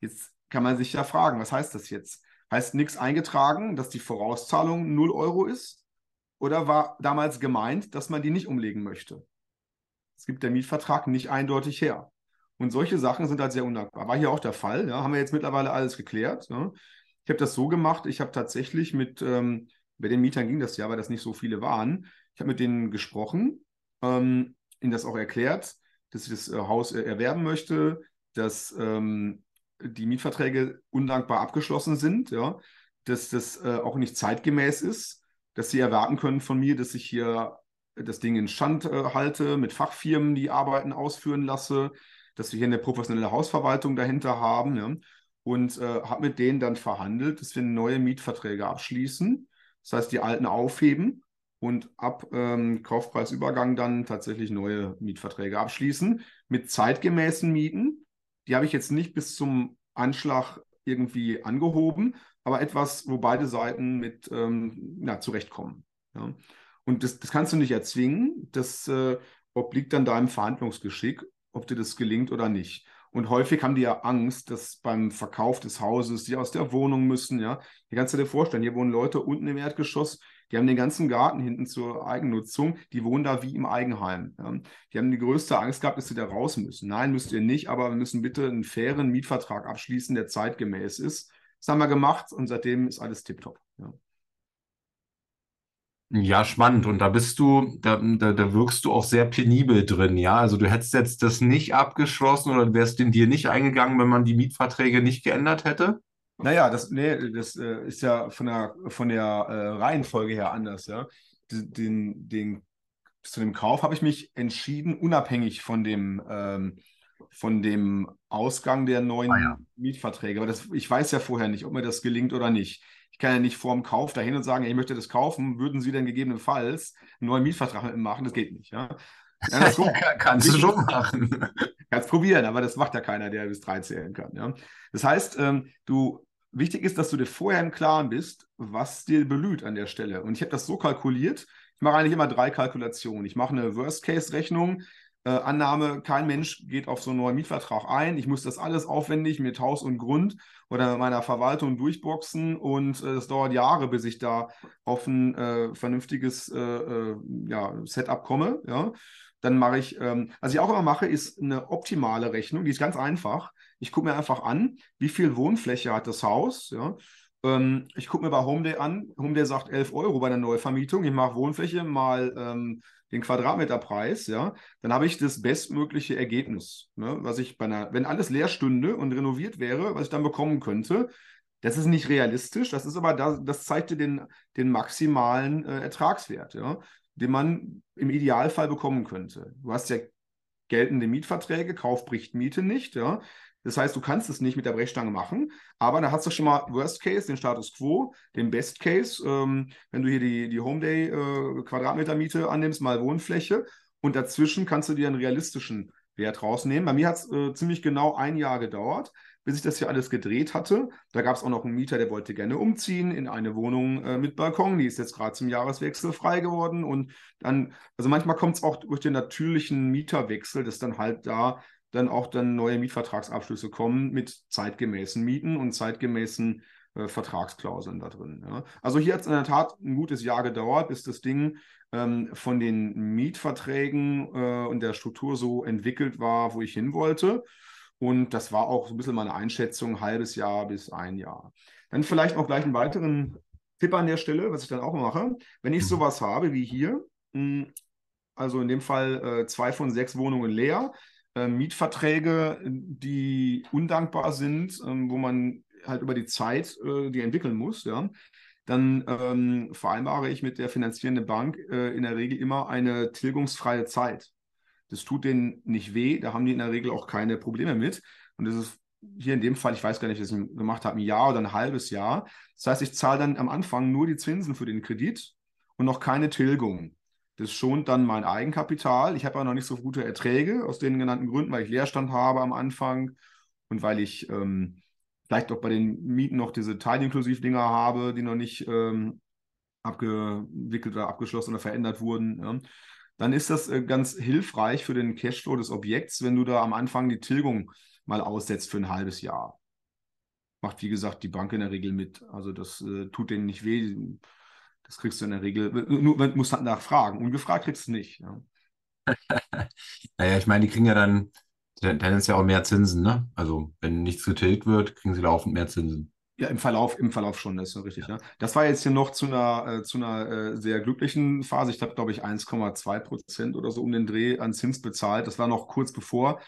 Jetzt kann man sich ja fragen, was heißt das jetzt? Heißt nichts eingetragen, dass die Vorauszahlung 0 Euro ist? Oder war damals gemeint, dass man die nicht umlegen möchte? Es gibt der Mietvertrag nicht eindeutig her. Und solche Sachen sind halt sehr undankbar. War hier auch der Fall. Ja? Haben wir jetzt mittlerweile alles geklärt. Ja? Ich habe das so gemacht, ich habe tatsächlich mit, ähm, bei den Mietern ging das ja, weil das nicht so viele waren. Ich habe mit denen gesprochen, ähm, ihnen das auch erklärt, dass ich das äh, Haus äh, erwerben möchte, dass ähm, die Mietverträge undankbar abgeschlossen sind, ja, dass das äh, auch nicht zeitgemäß ist, dass sie erwarten können von mir, dass ich hier das Ding in Stand äh, halte, mit Fachfirmen die Arbeiten ausführen lasse, dass wir hier eine professionelle Hausverwaltung dahinter haben. Ja und äh, habe mit denen dann verhandelt, dass wir neue Mietverträge abschließen. Das heißt, die alten aufheben und ab ähm, Kaufpreisübergang dann tatsächlich neue Mietverträge abschließen mit zeitgemäßen Mieten. Die habe ich jetzt nicht bis zum Anschlag irgendwie angehoben, aber etwas, wo beide Seiten mit ähm, ja, zurechtkommen. Ja. Und das, das kannst du nicht erzwingen. Das äh, obliegt dann deinem Verhandlungsgeschick, ob dir das gelingt oder nicht. Und häufig haben die ja Angst, dass beim Verkauf des Hauses die aus der Wohnung müssen. Ja, hier kannst du dir vorstellen, hier wohnen Leute unten im Erdgeschoss, die haben den ganzen Garten hinten zur Eigennutzung, die wohnen da wie im Eigenheim. Die haben die größte Angst gehabt, dass sie da raus müssen. Nein, müsst ihr nicht, aber wir müssen bitte einen fairen Mietvertrag abschließen, der zeitgemäß ist. Das haben wir gemacht und seitdem ist alles tiptop. Ja. Ja, spannend. Und da bist du, da, da, da wirkst du auch sehr penibel drin, ja. Also du hättest jetzt das nicht abgeschlossen oder wärst in dir nicht eingegangen, wenn man die Mietverträge nicht geändert hätte? Naja, das, nee, das äh, ist ja von der, von der äh, Reihenfolge her anders, ja. Den, den, zu dem Kauf habe ich mich entschieden, unabhängig von dem, ähm, von dem Ausgang der neuen ah, ja. Mietverträge. Aber das, ich weiß ja vorher nicht, ob mir das gelingt oder nicht. Ich kann ja nicht vor dem Kauf dahin und sagen, ich möchte das kaufen. Würden Sie denn gegebenenfalls einen neuen Mietvertrag machen? Das geht nicht. Ja? Ja, so. Kannst du schon machen. Kannst probieren, aber das macht ja keiner, der bis drei zählen kann. Ja? Das heißt, ähm, du, wichtig ist, dass du dir vorher im Klaren bist, was dir belüht an der Stelle. Und ich habe das so kalkuliert. Ich mache eigentlich immer drei Kalkulationen. Ich mache eine Worst-Case-Rechnung. Äh, Annahme, kein Mensch geht auf so einen neuen Mietvertrag ein. Ich muss das alles aufwendig mit Haus und Grund oder meiner Verwaltung durchboxen und es äh, dauert Jahre, bis ich da auf ein äh, vernünftiges äh, äh, ja, Setup komme. Ja. Dann mache ich, ähm, was ich auch immer mache, ist eine optimale Rechnung, die ist ganz einfach. Ich gucke mir einfach an, wie viel Wohnfläche hat das Haus. Ja. Ähm, ich gucke mir bei Homeday an, Homeday sagt 11 Euro bei der Neuvermietung. Ich mache Wohnfläche mal ähm, den Quadratmeterpreis, ja, dann habe ich das bestmögliche Ergebnis, ne, was ich bei einer, wenn alles leer stünde und renoviert wäre, was ich dann bekommen könnte. Das ist nicht realistisch, das ist aber, das, das zeigt dir den, den maximalen äh, Ertragswert, ja, den man im Idealfall bekommen könnte. Du hast ja geltende Mietverträge, Kauf bricht Miete nicht, ja. Das heißt, du kannst es nicht mit der Brechstange machen, aber da hast du schon mal Worst Case, den Status Quo, den Best Case, ähm, wenn du hier die, die Home Day äh, Quadratmeter Miete annimmst, mal Wohnfläche und dazwischen kannst du dir einen realistischen Wert rausnehmen. Bei mir hat es äh, ziemlich genau ein Jahr gedauert, bis ich das hier alles gedreht hatte. Da gab es auch noch einen Mieter, der wollte gerne umziehen in eine Wohnung äh, mit Balkon. Die ist jetzt gerade zum Jahreswechsel frei geworden. Und dann, also manchmal kommt es auch durch den natürlichen Mieterwechsel, dass dann halt da dann auch dann neue Mietvertragsabschlüsse kommen mit zeitgemäßen Mieten und zeitgemäßen äh, Vertragsklauseln da drin. Ja. Also hier hat es in der Tat ein gutes Jahr gedauert, bis das Ding ähm, von den Mietverträgen äh, und der Struktur so entwickelt war, wo ich hin wollte. Und das war auch so ein bisschen meine Einschätzung, ein halbes Jahr bis ein Jahr. Dann vielleicht noch gleich einen weiteren Tipp an der Stelle, was ich dann auch mache. Wenn ich mhm. sowas habe wie hier, hm, also in dem Fall äh, zwei von sechs Wohnungen leer, äh, Mietverträge, die undankbar sind, ähm, wo man halt über die Zeit äh, die entwickeln muss, ja, dann ähm, vereinbare ich mit der finanzierenden Bank äh, in der Regel immer eine tilgungsfreie Zeit. Das tut denen nicht weh, da haben die in der Regel auch keine Probleme mit. Und das ist hier in dem Fall, ich weiß gar nicht, was ich gemacht habe, ein Jahr oder ein halbes Jahr. Das heißt, ich zahle dann am Anfang nur die Zinsen für den Kredit und noch keine Tilgung. Das schont dann mein Eigenkapital. Ich habe aber noch nicht so gute Erträge aus den genannten Gründen, weil ich Leerstand habe am Anfang und weil ich ähm, vielleicht auch bei den Mieten noch diese Teilinklusiv-Dinger habe, die noch nicht ähm, abgewickelt oder abgeschlossen oder verändert wurden. Ja. dann ist das äh, ganz hilfreich für den Cashflow des Objekts, wenn du da am Anfang die Tilgung mal aussetzt für ein halbes Jahr. Macht, wie gesagt, die Bank in der Regel mit. Also das äh, tut denen nicht weh. Das kriegst du in der Regel, nur man muss halt nachfragen. Ungefragt kriegst du nicht. Ja. naja, ich meine, die kriegen ja dann tendenziell auch mehr Zinsen, ne? Also wenn nichts getilgt wird, kriegen sie laufend mehr Zinsen. Ja, im Verlauf, im Verlauf schon, das ist ja richtig. Ja. Ne? Das war jetzt hier noch zu einer, äh, zu einer äh, sehr glücklichen Phase. Ich habe, glaube ich, 1,2 Prozent oder so um den Dreh an Zins bezahlt. Das war noch kurz bevor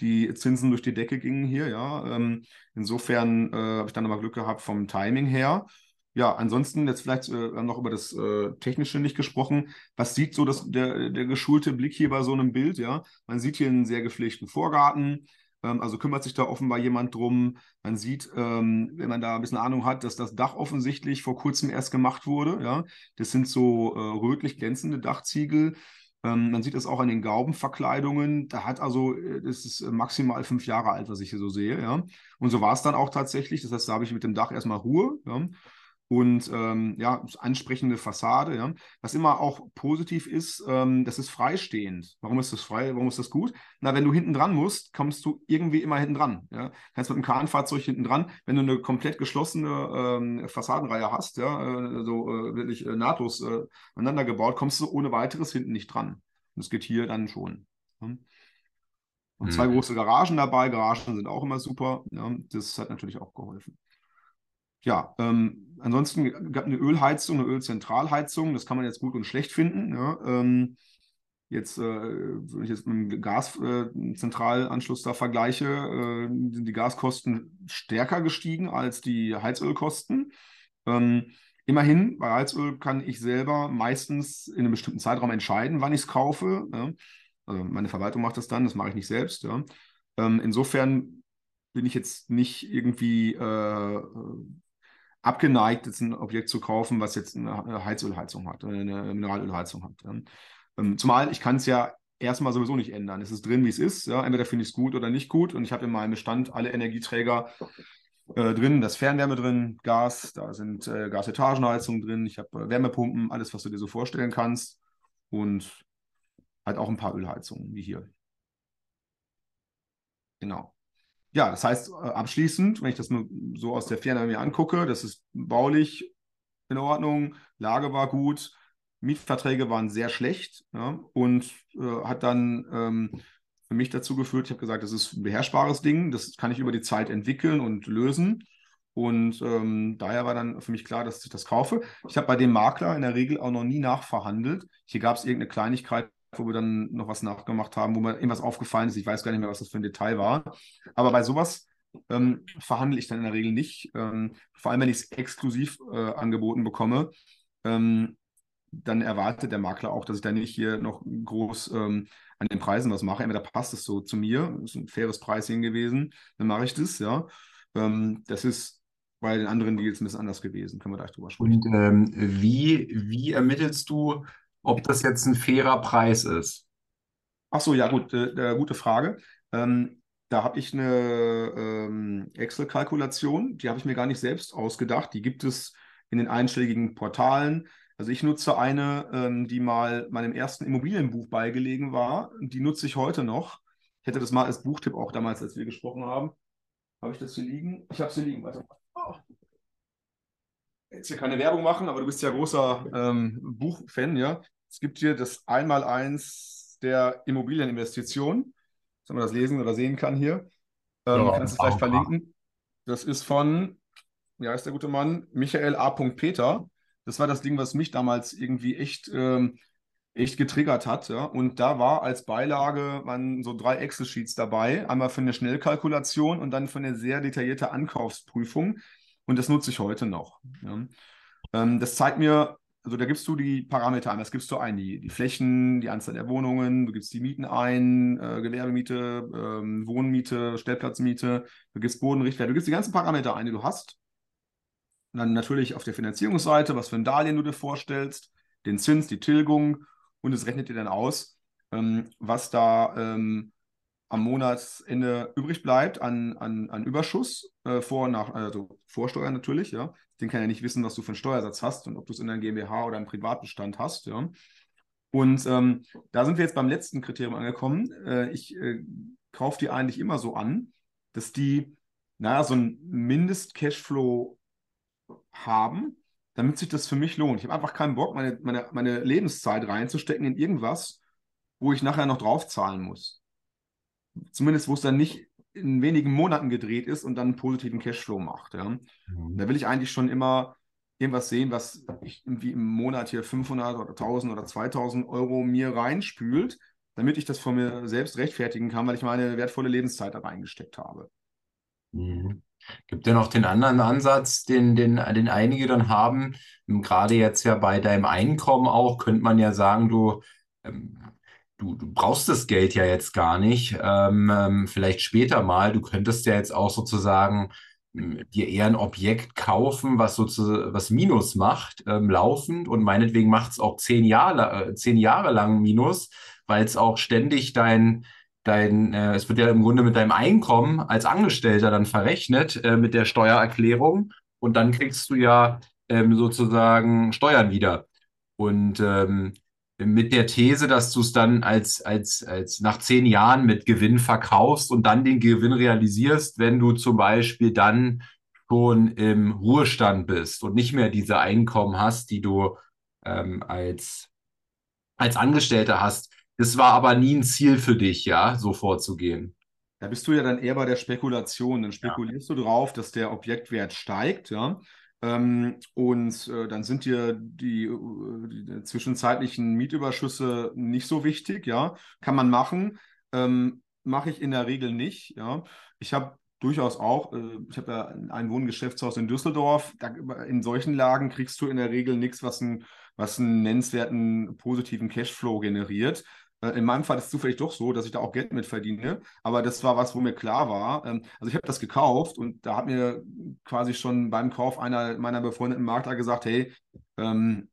die Zinsen durch die Decke gingen hier, ja. Ähm, insofern äh, habe ich dann aber Glück gehabt vom Timing her. Ja, ansonsten jetzt vielleicht äh, noch über das äh, Technische nicht gesprochen. Was sieht so das, der, der geschulte Blick hier bei so einem Bild? Ja, man sieht hier einen sehr gepflegten Vorgarten. Ähm, also kümmert sich da offenbar jemand drum. Man sieht, ähm, wenn man da ein bisschen Ahnung hat, dass das Dach offensichtlich vor kurzem erst gemacht wurde. Ja, das sind so äh, rötlich glänzende Dachziegel. Ähm, man sieht das auch an den Gaubenverkleidungen. Da hat also, äh, das ist maximal fünf Jahre alt, was ich hier so sehe. Ja, und so war es dann auch tatsächlich. Das heißt, da habe ich mit dem Dach erstmal Ruhe. Ja und ähm, ja, ansprechende Fassade. Ja. Was immer auch positiv ist, ähm, das ist freistehend. Warum ist das frei? Warum ist das gut? Na, wenn du hinten dran musst, kommst du irgendwie immer hinten dran. Ja. Kannst mit einem Kranfahrzeug hinten dran, wenn du eine komplett geschlossene ähm, Fassadenreihe hast, ja, äh, so äh, wirklich äh, nahtlos äh, aneinander gebaut, kommst du ohne weiteres hinten nicht dran. Und das geht hier dann schon. Ja. Und zwei mhm. große Garagen dabei. Garagen sind auch immer super. Ja. Das hat natürlich auch geholfen ja, ähm, ansonsten gab eine Ölheizung, eine Ölzentralheizung, das kann man jetzt gut und schlecht finden. Ja, ähm, jetzt, äh, wenn ich jetzt mit dem Gaszentralanschluss äh, da vergleiche, äh, sind die Gaskosten stärker gestiegen als die Heizölkosten. Ähm, immerhin, bei Heizöl kann ich selber meistens in einem bestimmten Zeitraum entscheiden, wann ich es kaufe. Ja. Also meine Verwaltung macht das dann, das mache ich nicht selbst. Ja. Ähm, insofern bin ich jetzt nicht irgendwie äh, abgeneigt, jetzt ein Objekt zu kaufen, was jetzt eine Heizölheizung hat, eine Mineralölheizung hat. Ähm, zumal ich kann es ja erstmal sowieso nicht ändern. Es ist drin, wie es ist. Ja? Entweder finde ich es gut oder nicht gut. Und ich habe in meinem Bestand alle Energieträger äh, drin. Da ist Fernwärme drin, Gas, da sind äh, Gasetagenheizungen drin. Ich habe äh, Wärmepumpen, alles, was du dir so vorstellen kannst. Und halt auch ein paar Ölheizungen, wie hier. Genau ja, das heißt, äh, abschließend, wenn ich das nur so aus der Ferne mir angucke, das ist baulich in Ordnung, Lage war gut, Mietverträge waren sehr schlecht ja, und äh, hat dann ähm, für mich dazu geführt, ich habe gesagt, das ist ein beherrschbares Ding, das kann ich über die Zeit entwickeln und lösen. Und ähm, daher war dann für mich klar, dass ich das kaufe. Ich habe bei dem Makler in der Regel auch noch nie nachverhandelt. Hier gab es irgendeine Kleinigkeit, wo wir dann noch was nachgemacht haben, wo mir irgendwas aufgefallen ist. Ich weiß gar nicht mehr, was das für ein Detail war. Aber bei sowas ähm, verhandle ich dann in der Regel nicht. Ähm, vor allem, wenn ich es exklusiv äh, angeboten bekomme, ähm, dann erwartet der Makler auch, dass ich da nicht hier noch groß ähm, an den Preisen was mache. Entweder passt es so zu mir, ist ein faires Pricing gewesen, dann mache ich das, ja. Ähm, das ist bei den anderen Deals ein bisschen anders gewesen. Können wir gleich drüber sprechen. Und ähm, wie, wie ermittelst du, ob das jetzt ein fairer Preis ist. Ach so, ja, gut, äh, äh, gute Frage. Ähm, da habe ich eine ähm, Excel-Kalkulation, die habe ich mir gar nicht selbst ausgedacht. Die gibt es in den einschlägigen Portalen. Also ich nutze eine, ähm, die mal meinem ersten Immobilienbuch beigelegen war. Die nutze ich heute noch. Ich hätte das mal als Buchtipp auch damals, als wir gesprochen haben. Habe ich das hier liegen? Ich habe es hier liegen. Warte mal. Jetzt hier keine Werbung machen, aber du bist ja großer ähm, Buchfan, ja. Es gibt hier das Einmaleins der Immobilieninvestition, dass man das lesen oder sehen kann hier. Ähm, ja, kannst du vielleicht verlinken. Das ist von, wie heißt der gute Mann? Michael A. Peter. Das war das Ding, was mich damals irgendwie echt, ähm, echt getriggert hat. Ja? Und da war als Beilage waren so drei Excel-Sheets dabei. Einmal für eine Schnellkalkulation und dann für eine sehr detaillierte Ankaufsprüfung. Und das nutze ich heute noch. Ja. Ähm, das zeigt mir, also da gibst du die Parameter ein, das gibst du ein, die, die Flächen, die Anzahl der Wohnungen, du gibst die Mieten ein, äh, Gewerbemiete, ähm, Wohnmiete, Stellplatzmiete, du gibst Bodenrichtwert, du gibst die ganzen Parameter ein, die du hast. Und dann natürlich auf der Finanzierungsseite, was für ein Darlehen du dir vorstellst, den Zins, die Tilgung und es rechnet dir dann aus, ähm, was da ähm, am Monatsende übrig bleibt an, an, an Überschuss, äh, vor nach, also Vorsteuer natürlich, ja. Den kann ja nicht wissen, was du für einen Steuersatz hast und ob du es in deinem GmbH oder im Privatbestand hast, ja. Und ähm, da sind wir jetzt beim letzten Kriterium angekommen. Äh, ich äh, kaufe die eigentlich immer so an, dass die, naja, so ein Mindest-Cashflow haben, damit sich das für mich lohnt. Ich habe einfach keinen Bock, meine, meine, meine Lebenszeit reinzustecken in irgendwas, wo ich nachher noch draufzahlen muss. Zumindest, wo es dann nicht in wenigen Monaten gedreht ist und dann einen positiven Cashflow macht. Ja. Mhm. Da will ich eigentlich schon immer irgendwas sehen, was ich irgendwie im Monat hier 500 oder 1000 oder 2000 Euro mir reinspült, damit ich das von mir selbst rechtfertigen kann, weil ich meine wertvolle Lebenszeit da reingesteckt habe. Mhm. Gibt ja noch den anderen Ansatz, den, den, den einige dann haben. Gerade jetzt ja bei deinem Einkommen auch, könnte man ja sagen, du, ähm, du, du brauchst das Geld ja jetzt gar nicht. Ähm, ähm vielleicht später mal. Du könntest ja jetzt auch sozusagen dir eher ein Objekt kaufen, was sozusagen was Minus macht, ähm, laufend und meinetwegen macht es auch zehn Jahre, äh, zehn Jahre lang Minus, weil es auch ständig dein, dein, äh, es wird ja im Grunde mit deinem Einkommen als Angestellter dann verrechnet äh, mit der Steuererklärung und dann kriegst du ja ähm, sozusagen Steuern wieder. Und ähm, mit der These, dass du es dann als, als, als nach zehn Jahren mit Gewinn verkaufst und dann den Gewinn realisierst, wenn du zum Beispiel dann schon im Ruhestand bist und nicht mehr diese Einkommen hast, die du ähm, als, als Angestellter hast. Das war aber nie ein Ziel für dich, ja, so vorzugehen. Da bist du ja dann eher bei der Spekulation. Dann spekulierst ja. du drauf, dass der Objektwert steigt, ja. Ähm, und äh, dann sind dir die, äh, die, zwischenzeitlichen Mietüberschüsse nicht so wichtig, ja. Kann man machen. Ähm, Mache ich in der Regel nicht, ja. Ich habe durchaus auch, äh, ich habe ja ein Wohngeschäftshaus in Düsseldorf. Da, in solchen Lagen kriegst du in der Regel nichts, was, ein, was einen nennenswerten positiven Cashflow generiert. Äh, in meinem Fall ist es zufällig doch so, dass ich da auch Geld mit verdiene. Aber das war was, wo mir klar war. Ähm, also ich habe das gekauft und da hat mir quasi schon beim Kauf einer meiner befreundeten Makler gesagt, hey, ähm,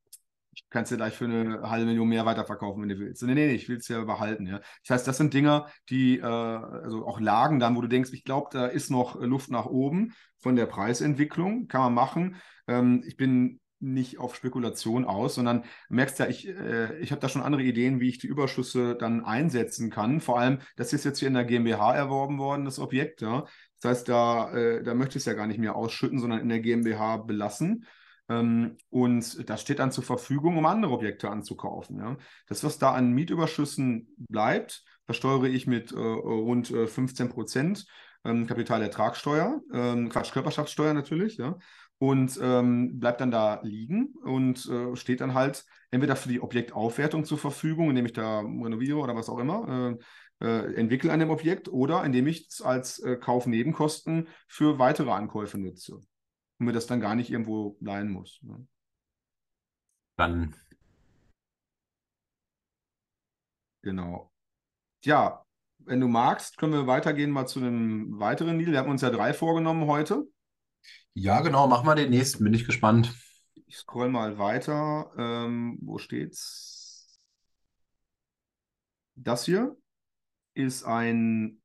ich kann es dir gleich für eine halbe Million mehr weiterverkaufen, wenn du willst. Nee, nee, ich will es ja behalten. Ja. Das heißt, das sind Dinge, die, äh, also auch Lagen dann, wo du denkst, ich glaube, da ist noch Luft nach oben von der Preisentwicklung, kann man machen. Ähm, ich bin nicht auf Spekulation aus, sondern merkst ja, ich, äh, ich habe da schon andere Ideen, wie ich die Überschüsse dann einsetzen kann. Vor allem, das ist jetzt hier in der GmbH erworben worden, das Objekt. Ja. Das heißt, da, äh, da möchte ich es ja gar nicht mehr ausschütten, sondern in der GmbH belassen. Ähm, und das steht dann zur Verfügung, um andere Objekte anzukaufen. Ja. Das, was da an Mietüberschüssen bleibt, versteuere ich mit äh, rund 15 äh, Prozent ähm, Kapitalertragssteuer, ähm, Quatsch, Körperschaftssteuer natürlich, ja und ähm, bleibt dann da liegen und äh, steht dann halt entweder für die Objektaufwertung zur Verfügung, indem ich da renoviere oder was auch immer, äh, äh, entwickle an dem Objekt oder indem ich es als äh, Kaufnebenkosten für weitere Ankäufe nutze und mir das dann gar nicht irgendwo leihen muss. Ne? Dann. Genau. Ja, wenn du magst, können wir weitergehen mal zu einem weiteren Deal. Wir haben uns ja drei vorgenommen heute. Ja, genau, mach mal den nächsten, bin ich gespannt. Ich scroll mal weiter. Ähm, wo steht's? Das hier ist ein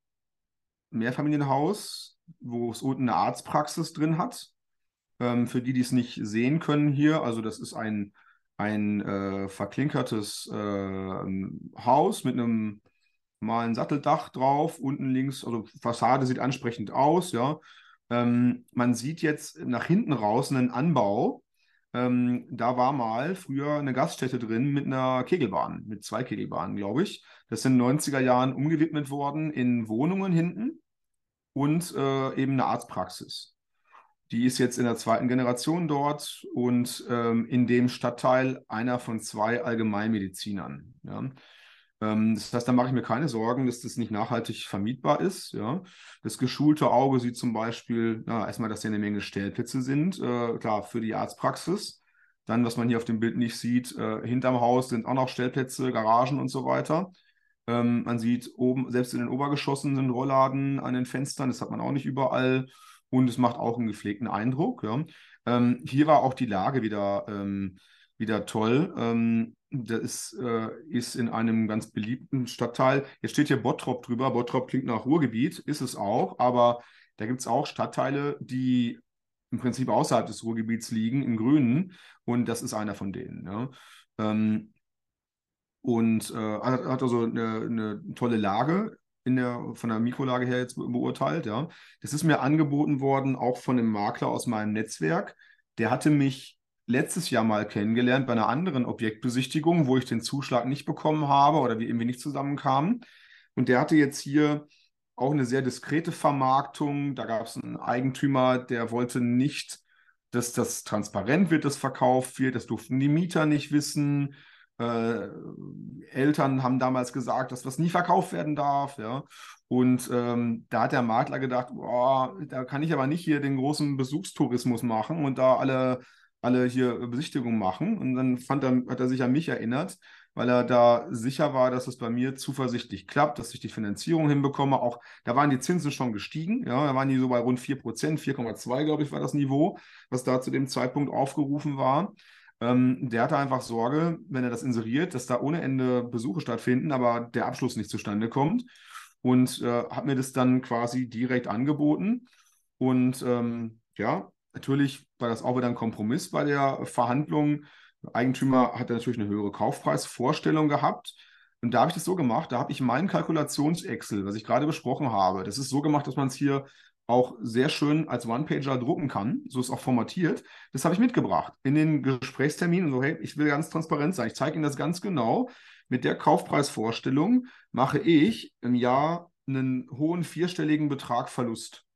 Mehrfamilienhaus, wo es unten eine Arztpraxis drin hat. Ähm, für die, die es nicht sehen können hier, also das ist ein, ein äh, verklinkertes äh, Haus mit einem normalen Satteldach drauf. Unten links, also Fassade sieht ansprechend aus, ja. Ähm, man sieht jetzt nach hinten raus einen Anbau. Ähm, da war mal früher eine Gaststätte drin mit einer Kegelbahn, mit zwei Kegelbahnen, glaube ich. Das sind in den 90er Jahren umgewidmet worden in Wohnungen hinten und äh, eben eine Arztpraxis. Die ist jetzt in der zweiten Generation dort und ähm, in dem Stadtteil einer von zwei Allgemeinmedizinern. Ja. Ähm, das heißt, da mache ich mir keine Sorgen, dass das nicht nachhaltig vermietbar ist. Ja. Das geschulte Auge sieht zum Beispiel, na, erstmal, dass hier eine Menge Stellplätze sind, äh, klar, für die Arztpraxis. Dann, was man hier auf dem Bild nicht sieht, äh, hinterm Haus sind auch noch Stellplätze, Garagen und so weiter. Ähm, man sieht oben, selbst in den Obergeschossen sind Rollladen an den Fenstern, das hat man auch nicht überall. Und es macht auch einen gepflegten Eindruck. Ja. Ähm, hier war auch die Lage wieder, ähm, wieder toll. Ähm, das ist, äh, ist in einem ganz beliebten Stadtteil. Jetzt steht hier Bottrop drüber. Bottrop klingt nach Ruhrgebiet, ist es auch, aber da gibt es auch Stadtteile, die im Prinzip außerhalb des Ruhrgebiets liegen, im Grünen, und das ist einer von denen. Ja. Ähm, und äh, hat also eine, eine tolle Lage in der, von der Mikrolage her jetzt beurteilt. Ja. Das ist mir angeboten worden, auch von einem Makler aus meinem Netzwerk. Der hatte mich letztes Jahr mal kennengelernt bei einer anderen Objektbesichtigung, wo ich den Zuschlag nicht bekommen habe oder wir irgendwie nicht zusammenkamen. Und der hatte jetzt hier auch eine sehr diskrete Vermarktung. Da gab es einen Eigentümer, der wollte nicht, dass das transparent wird, das verkauft wird. Das durften die Mieter nicht wissen. Äh, Eltern haben damals gesagt, dass das nie verkauft werden darf. Ja. Und ähm, da hat der Makler gedacht, boah, da kann ich aber nicht hier den großen Besuchstourismus machen und da alle, alle hier Besichtigungen machen. Und dann fand er, hat er sich an mich erinnert, weil er da sicher war, dass es bei mir zuversichtlich klappt, dass ich die Finanzierung hinbekomme. Auch da waren die Zinsen schon gestiegen. Ja, da waren die so bei rund 4 Prozent, 4,2 glaube ich war das Niveau, was da zu dem Zeitpunkt aufgerufen war. Ähm, der hatte einfach Sorge, wenn er das inseriert, dass da ohne Ende Besuche stattfinden, aber der Abschluss nicht zustande kommt. Und äh, hat mir das dann quasi direkt angeboten. Und ähm, ja, natürlich war das auch wieder ein Kompromiss bei der Verhandlung. Der Eigentümer hatte natürlich eine höhere Kaufpreisvorstellung gehabt. Und da habe ich das so gemacht, da habe ich meinen Kalkulations-Excel, was ich gerade besprochen habe, das ist so gemacht, dass man es hier auch sehr schön als One-Pager drucken kann. So ist auch formatiert. Das habe ich mitgebracht in den Gesprächsterminen. So, hey, ich will ganz transparent sein. Ich zeige Ihnen das ganz genau. Mit der Kaufpreisvorstellung mache ich im Jahr einen hohen vierstelligen Betrag Verlust.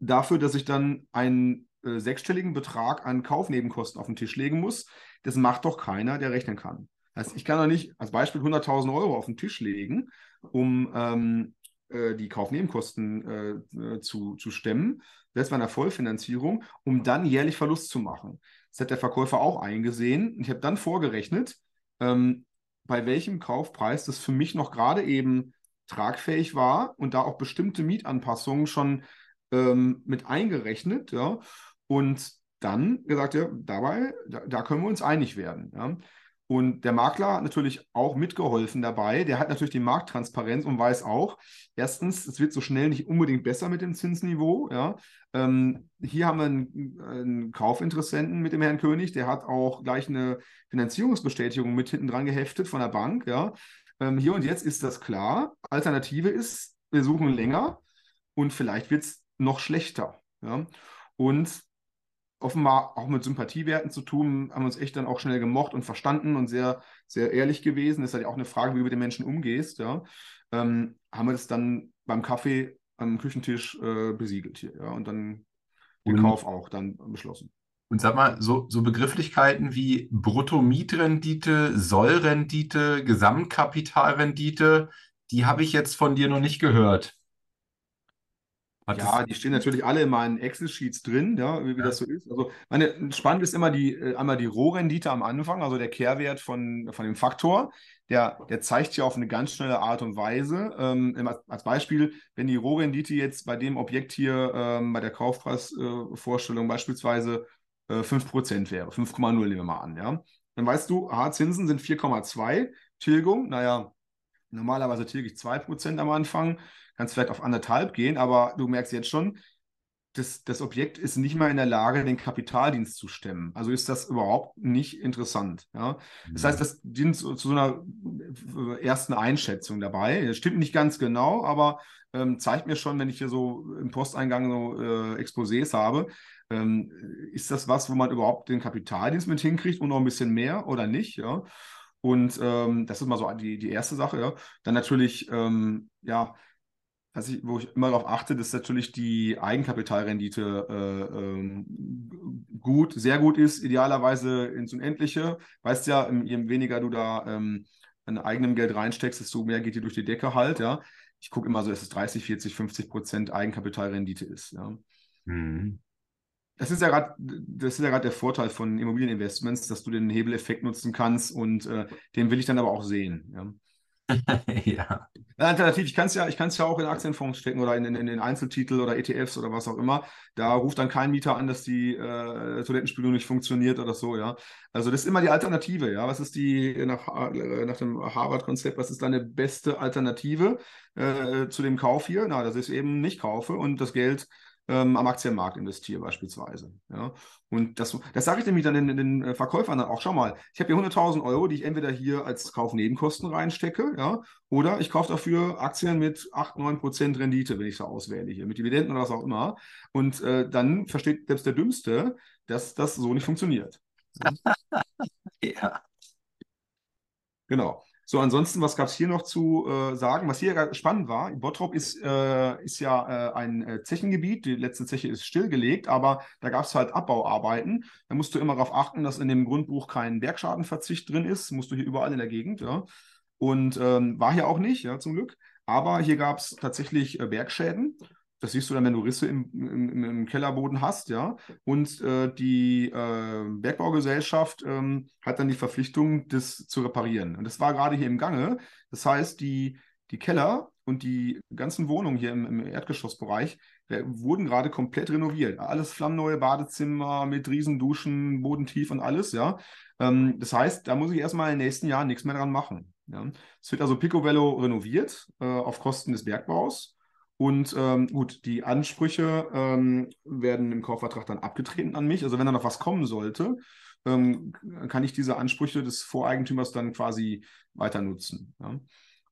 Dafür, dass ich dann einen äh, sechsstelligen Betrag an Kaufnebenkosten auf den Tisch legen muss, das macht doch keiner, der rechnen kann. Also ich kann doch nicht als Beispiel 100.000 Euro auf den Tisch legen, um ähm, äh, die Kaufnebenkosten äh, äh, zu, zu stemmen, selbst bei einer Vollfinanzierung, um dann jährlich Verlust zu machen. Das hat der Verkäufer auch eingesehen. Ich habe dann vorgerechnet, ähm, bei welchem Kaufpreis das für mich noch gerade eben tragfähig war und da auch bestimmte Mietanpassungen schon ähm, mit eingerechnet. Ja, und dann gesagt, ja, dabei, da, da können wir uns einig werden. Ja. Und der Makler hat natürlich auch mitgeholfen dabei. Der hat natürlich die Markttransparenz und weiß auch, erstens, es wird so schnell nicht unbedingt besser mit dem Zinsniveau. Ja. Ähm, hier haben wir einen, einen, Kaufinteressenten mit dem Herrn König, der hat auch gleich eine Finanzierungsbestätigung mit hinten dran geheftet von der Bank. Ja. Ähm, hier und jetzt ist das klar. Alternative ist, wir suchen länger und vielleicht wird es noch schlechter. Ja. Und offenbar auch mit Sympathiewerten zu tun, haben uns echt dann auch schnell gemocht und verstanden und sehr, sehr ehrlich gewesen. Das ist halt auch eine Frage, wie du mit den Menschen umgehst. Ja. Ähm, haben wir das dann beim Kaffee am Küchentisch äh, besiegelt hier. Ja. Und dann den und, Kauf auch dann beschlossen. Und sag mal, so, so Begrifflichkeiten wie Bruttomietrendite, Sollrendite, Gesamtkapitalrendite, die habe ich jetzt von dir noch nicht gehört. Hat ja, die stehen natürlich alle in meinen Excel-Sheets drin, ja, wie, wie ja. das so ist. Also meine, spannend ist immer die, äh, einmal die Rohrrendite am Anfang, also der Kehrwert von, von dem Faktor. Der, der zeigt hier auf eine ganz schnelle Art und Weise. Ähm, als Beispiel, wenn die Rohrrendite jetzt bei dem Objekt hier ähm, bei der Kaufpreisvorstellung äh, beispielsweise äh, 5% wäre, 5,0 nehmen wir mal an, ja. Dann weißt du, aha, Zinsen sind 4,2, Tilgung, naja, normalerweise tilge ich 2% am Anfang kannst vielleicht auf anderthalb gehen, aber du merkst jetzt schon, das, das Objekt ist nicht mal in der Lage, den Kapitaldienst zu stemmen. Also ist das überhaupt nicht interessant. Ja? Das heißt, das dient zu, zu so einer äh, ersten Einschätzung dabei. Das stimmt nicht ganz genau, aber ähm, zeigt mir schon, wenn ich hier so im Posteingang so äh, Exposés habe, ähm, ist das was, wo man überhaupt den Kapitaldienst mit hinkriegt und noch ein bisschen mehr oder nicht? Ja? Und ähm, das ist mal so die, die erste Sache. Ja? Dann natürlich, ähm, ja, was ich, wo ich immer darauf achte, dass natürlich die Eigenkapitalrendite äh, ähm, gut, sehr gut ist, idealerweise ins Unendliche. Weißt ja, je weniger du da ähm, an eigenem Geld reinsteckst, desto mehr geht dir durch die Decke halt, ja. Ich gucke immer so, dass es 30, 40, 50 Prozent Eigenkapitalrendite ist, ja. Mhm. Das ist ja gerade, das ist ja gerade der Vorteil von Immobilieninvestments, dass du den Hebeleffekt nutzen kannst und äh, den will ich dann aber auch sehen. Ja. ja. Alternativ, ich kann es ja, ja auch in Aktienfonds stecken oder in, in, in, Einzeltitel oder ETFs oder was auch immer. Da ruft dann kein Mieter an, dass die äh, Toilettenspülung nicht funktioniert oder so, ja. Also das ist immer die Alternative, ja. Was ist die nach, äh, nach dem Harvard-Konzept, was ist deine beste Alternative äh, zu dem Kauf hier? Na, dass ich eben nicht kaufe und das Geld ähm, am Aktienmarkt investiere beispielsweise. Ja? Und das, das sage ich nämlich dann den, den äh, Verkäufern dann auch, schau mal, ich habe hier 100.000 Euro, die ich entweder hier als Kaufnebenkosten reinstecke, ja, oder ich kaufe dafür Aktien mit 8, 9 Prozent Rendite, wenn ich so auswähle hier, mit Dividenden oder was auch immer. Und äh, dann versteht selbst der Dümmste, dass das so nicht funktioniert. ja. Genau. So, ansonsten, was gab es hier noch zu äh, sagen? Was hier spannend war, Bottrop ist, äh, ist ja äh, ein äh, Zechengebiet, die letzte Zeche ist stillgelegt, aber da gab es halt Abbauarbeiten. Da musst du immer darauf achten, dass in dem Grundbuch kein Bergschadenverzicht drin ist. Musst du hier überall in der Gegend, ja. Und ähm, war hier auch nicht, ja, zum Glück. Aber hier gab es tatsächlich äh, Bergschäden. Das siehst du dann, wenn du Risse im, im, im Kellerboden hast, ja. Und äh, die äh, Bergbaugesellschaft ähm, hat dann die Verpflichtung, das zu reparieren. Und das war gerade hier im Gange. Das heißt, die, die Keller und die ganzen Wohnungen hier im, im Erdgeschossbereich äh, wurden gerade komplett renoviert. Alles flammneue Badezimmer mit Riesenduschen, bodentief und alles, ja. Ähm, das heißt, da muss ich erstmal in den nächsten Jahren nichts mehr dran machen. Ja. Es wird also Picobello renoviert äh, auf Kosten des Bergbaus. Und ähm, gut, die Ansprüche ähm, werden im Kaufvertrag dann abgetreten an mich. Also wenn da noch was kommen sollte, ähm, kann ich diese Ansprüche des Voreigentümers dann quasi weiter nutzen. Ja?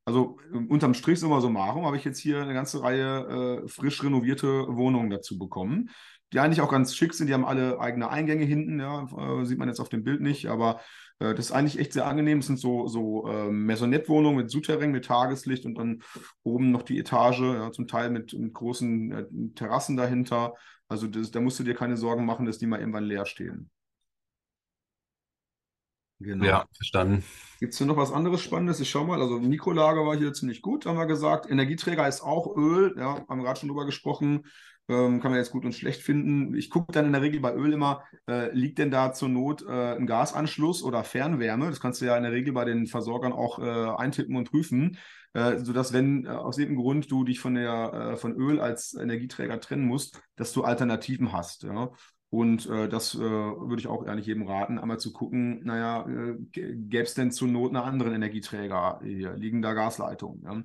Also ähm, unterm Strich summa summarum habe ich jetzt hier eine ganze Reihe äh, frisch renovierte Wohnungen dazu bekommen, die eigentlich auch ganz schick sind. Die haben alle eigene Eingänge hinten, ja, äh, sieht man jetzt auf dem Bild nicht, aber das ist eigentlich echt sehr angenehm. Es sind so, so äh, Maisonette-Wohnungen mit Souterrain, mit Tageslicht und dann oben noch die Etage, ja, zum Teil mit, mit großen äh, Terrassen dahinter. Also das, da musst du dir keine Sorgen machen, dass die mal irgendwann leer stehen. Genau. Ja, verstanden. Gibt es hier noch was anderes Spannendes? Ich schau mal, also Mikrolage war hier ziemlich gut, haben wir gesagt. Energieträger ist auch Öl, ja, haben wir gerade schon drüber gesprochen. Ähm, kann man jetzt gut und schlecht finden. Ich gucke dann in der Regel bei Öl immer, äh, liegt denn da zur Not äh, ein Gasanschluss oder Fernwärme? Das kannst du ja in der Regel bei den Versorgern auch äh, eintippen und prüfen, äh, sodass, wenn äh, aus irgendeinem Grund du dich von, der, äh, von Öl als Energieträger trennen musst, dass du Alternativen hast. Ja? Und äh, das äh, würde ich auch ehrlich jedem raten, einmal zu gucken, naja, äh, gäbe es denn zur Not einen anderen Energieträger hier? Liegen da Gasleitungen? Ja?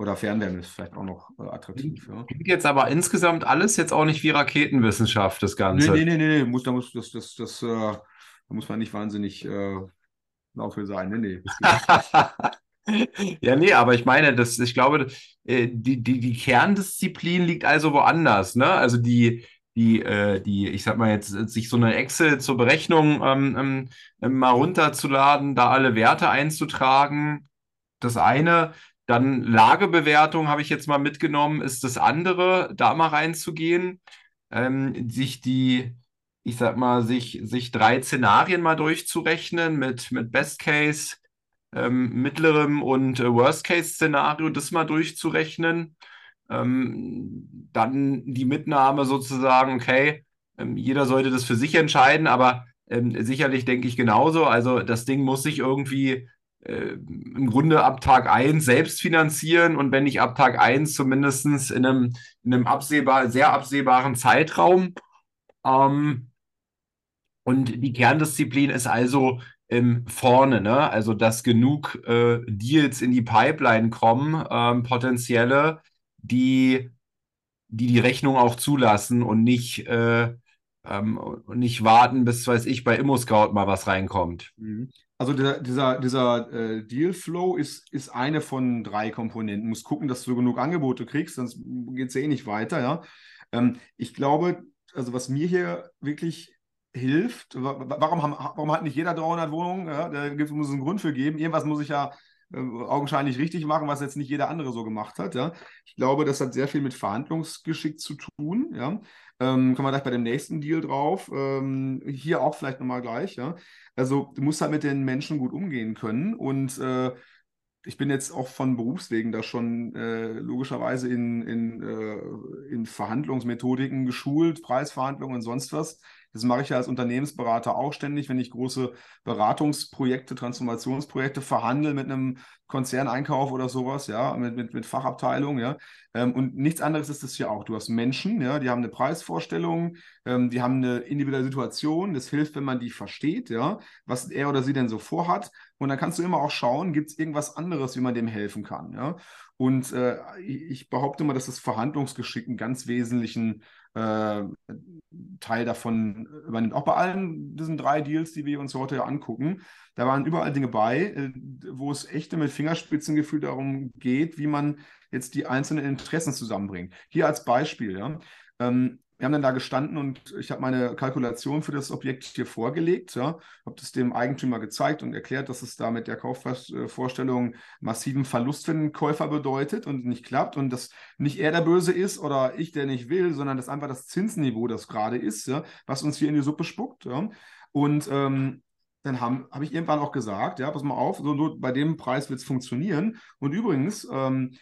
Oder Fernwärme ist vielleicht auch noch äh, attraktiv. Ja. Klingt jetzt aber insgesamt alles jetzt auch nicht wie Raketenwissenschaft, das Ganze. Nee, nee, nee, nee. Muss, da, muss, das, das, das, äh, da muss man nicht wahnsinnig äh, für sein. Nee, nee. ja, nee, aber ich meine, das, ich glaube, äh, die, die, die Kerndisziplin liegt also woanders. Ne? Also die, die, äh, die, ich sag mal jetzt, sich so eine Excel zur Berechnung ähm, ähm, mal runterzuladen, da alle Werte einzutragen. Das eine, dann Lagebewertung habe ich jetzt mal mitgenommen, ist das andere, da mal reinzugehen, ähm, sich die, ich sag mal, sich, sich drei Szenarien mal durchzurechnen mit, mit Best Case, ähm, mittlerem und äh, Worst Case Szenario, das mal durchzurechnen. Ähm, dann die Mitnahme sozusagen, okay, ähm, jeder sollte das für sich entscheiden, aber ähm, sicherlich denke ich genauso. Also das Ding muss sich irgendwie äh, im Grunde ab Tag 1 selbst finanzieren und wenn nicht ab Tag 1 zumindest in einem, in einem absehbar, sehr absehbaren Zeitraum. Ähm, und die Kerndisziplin ist also ähm, vorne, ne? also dass genug äh, Deals in die Pipeline kommen, ähm, potenzielle, die, die die Rechnung auch zulassen und nicht, äh, ähm, nicht warten, bis, weiß ich, bei ImmoScout mal was reinkommt. Mhm. Also der, dieser, dieser äh, Deal-Flow ist, ist eine von drei Komponenten. Du musst gucken, dass du genug Angebote kriegst, sonst geht es ja eh nicht weiter. Ja? Ähm, ich glaube, also was mir hier wirklich hilft, warum, haben, warum hat nicht jeder 300 Wohnungen? Ja? Da muss es einen Grund für geben. Irgendwas muss ich ja augenscheinlich richtig machen, was jetzt nicht jeder andere so gemacht hat. Ja? Ich glaube, das hat sehr viel mit Verhandlungsgeschick zu tun. Ja? Ähm, kommen wir gleich bei dem nächsten Deal drauf. Ähm, hier auch vielleicht nochmal gleich. Ja? Also du musst halt mit den Menschen gut umgehen können und äh, ich bin jetzt auch von Berufswegen da schon äh, logischerweise in, in, äh, in Verhandlungsmethodiken geschult, Preisverhandlungen und sonst was. Das mache ich ja als Unternehmensberater auch ständig, wenn ich große Beratungsprojekte, Transformationsprojekte verhandle mit einem Konzerneinkauf oder sowas, ja, mit, mit, mit Fachabteilung, ja. Ähm, und nichts anderes ist das hier auch. Du hast Menschen, ja, die haben eine Preisvorstellung, ähm, die haben eine individuelle Situation. Das hilft, wenn man die versteht, ja, was er oder sie denn so vorhat. Und dann kannst du immer auch schauen, gibt es irgendwas anderes, wie man dem helfen kann, ja. Und äh, ich behaupte mal, dass das Verhandlungsgeschick einen ganz wesentlichen äh, Teil davon übernimmt. Auch bei allen diesen drei Deals, die wir uns heute angucken, da waren überall Dinge bei, äh, wo es echt mit Fingerspitzengefühl darum geht, wie man jetzt die einzelnen Interessen zusammenbringt. Hier als Beispiel, ja. Ähm, wir haben dann da gestanden und ich habe meine Kalkulation für das Objekt hier vorgelegt, ja, habe das dem Eigentümer gezeigt und erklärt, dass es da mit der Kaufvorstellung massiven Verlust für den Käufer bedeutet und nicht klappt und dass nicht er der Böse ist oder ich, der nicht will, sondern dass einfach das Zinsniveau, das gerade ist, ja, was uns hier in die Suppe spuckt. Ja. Und ähm, dann habe hab ich irgendwann auch gesagt, ja, pass mal auf, so nur bei dem Preis wird es funktionieren. Und übrigens, ähm,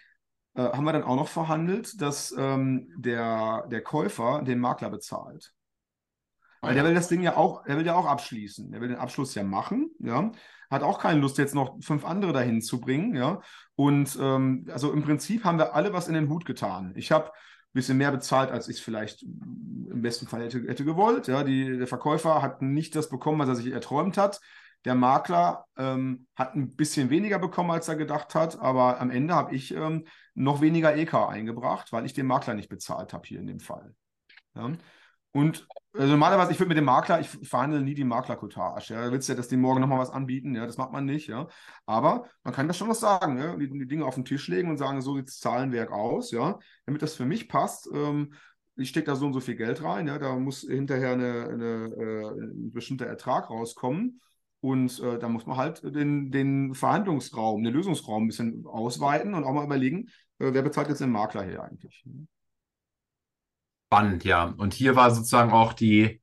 äh, haben wir dann auch noch verhandelt, dass ähm, der, der Käufer den Makler bezahlt. Weil der will das Ding ja auch, er will ja auch abschließen. Der will den Abschluss ja machen, ja. Hat auch keine Lust, jetzt noch fünf andere dahin zu bringen, ja. Und ähm, also im Prinzip haben wir alle was in den Hut getan. Ich habe ein bisschen mehr bezahlt, als ich es vielleicht im besten Fall hätte, hätte gewollt. Ja. Die, der Verkäufer hat nicht das bekommen, was er sich erträumt hat. Der Makler ähm, hat ein bisschen weniger bekommen, als er gedacht hat, aber am Ende habe ich ähm, noch weniger EK eingebracht, weil ich den Makler nicht bezahlt habe hier in dem Fall. Ja. Und also normalerweise, ich würde mit dem Makler, ich verhandle nie die Maklerkotage. Ja. Da willst du ja, dass die morgen nochmal was anbieten, ja, das macht man nicht, ja. Aber man kann das schon was sagen, ja? die, die Dinge auf den Tisch legen und sagen, so sieht das Zahlenwerk aus, ja, damit das für mich passt. Ähm, ich stecke da so und so viel Geld rein, ja, da muss hinterher eine, eine, äh, ein bestimmter Ertrag rauskommen. Und äh, da muss man halt den, den Verhandlungsraum, den Lösungsraum ein bisschen ausweiten und auch mal überlegen, äh, wer bezahlt jetzt den Makler hier eigentlich. Spannend, ja. Und hier war sozusagen auch die,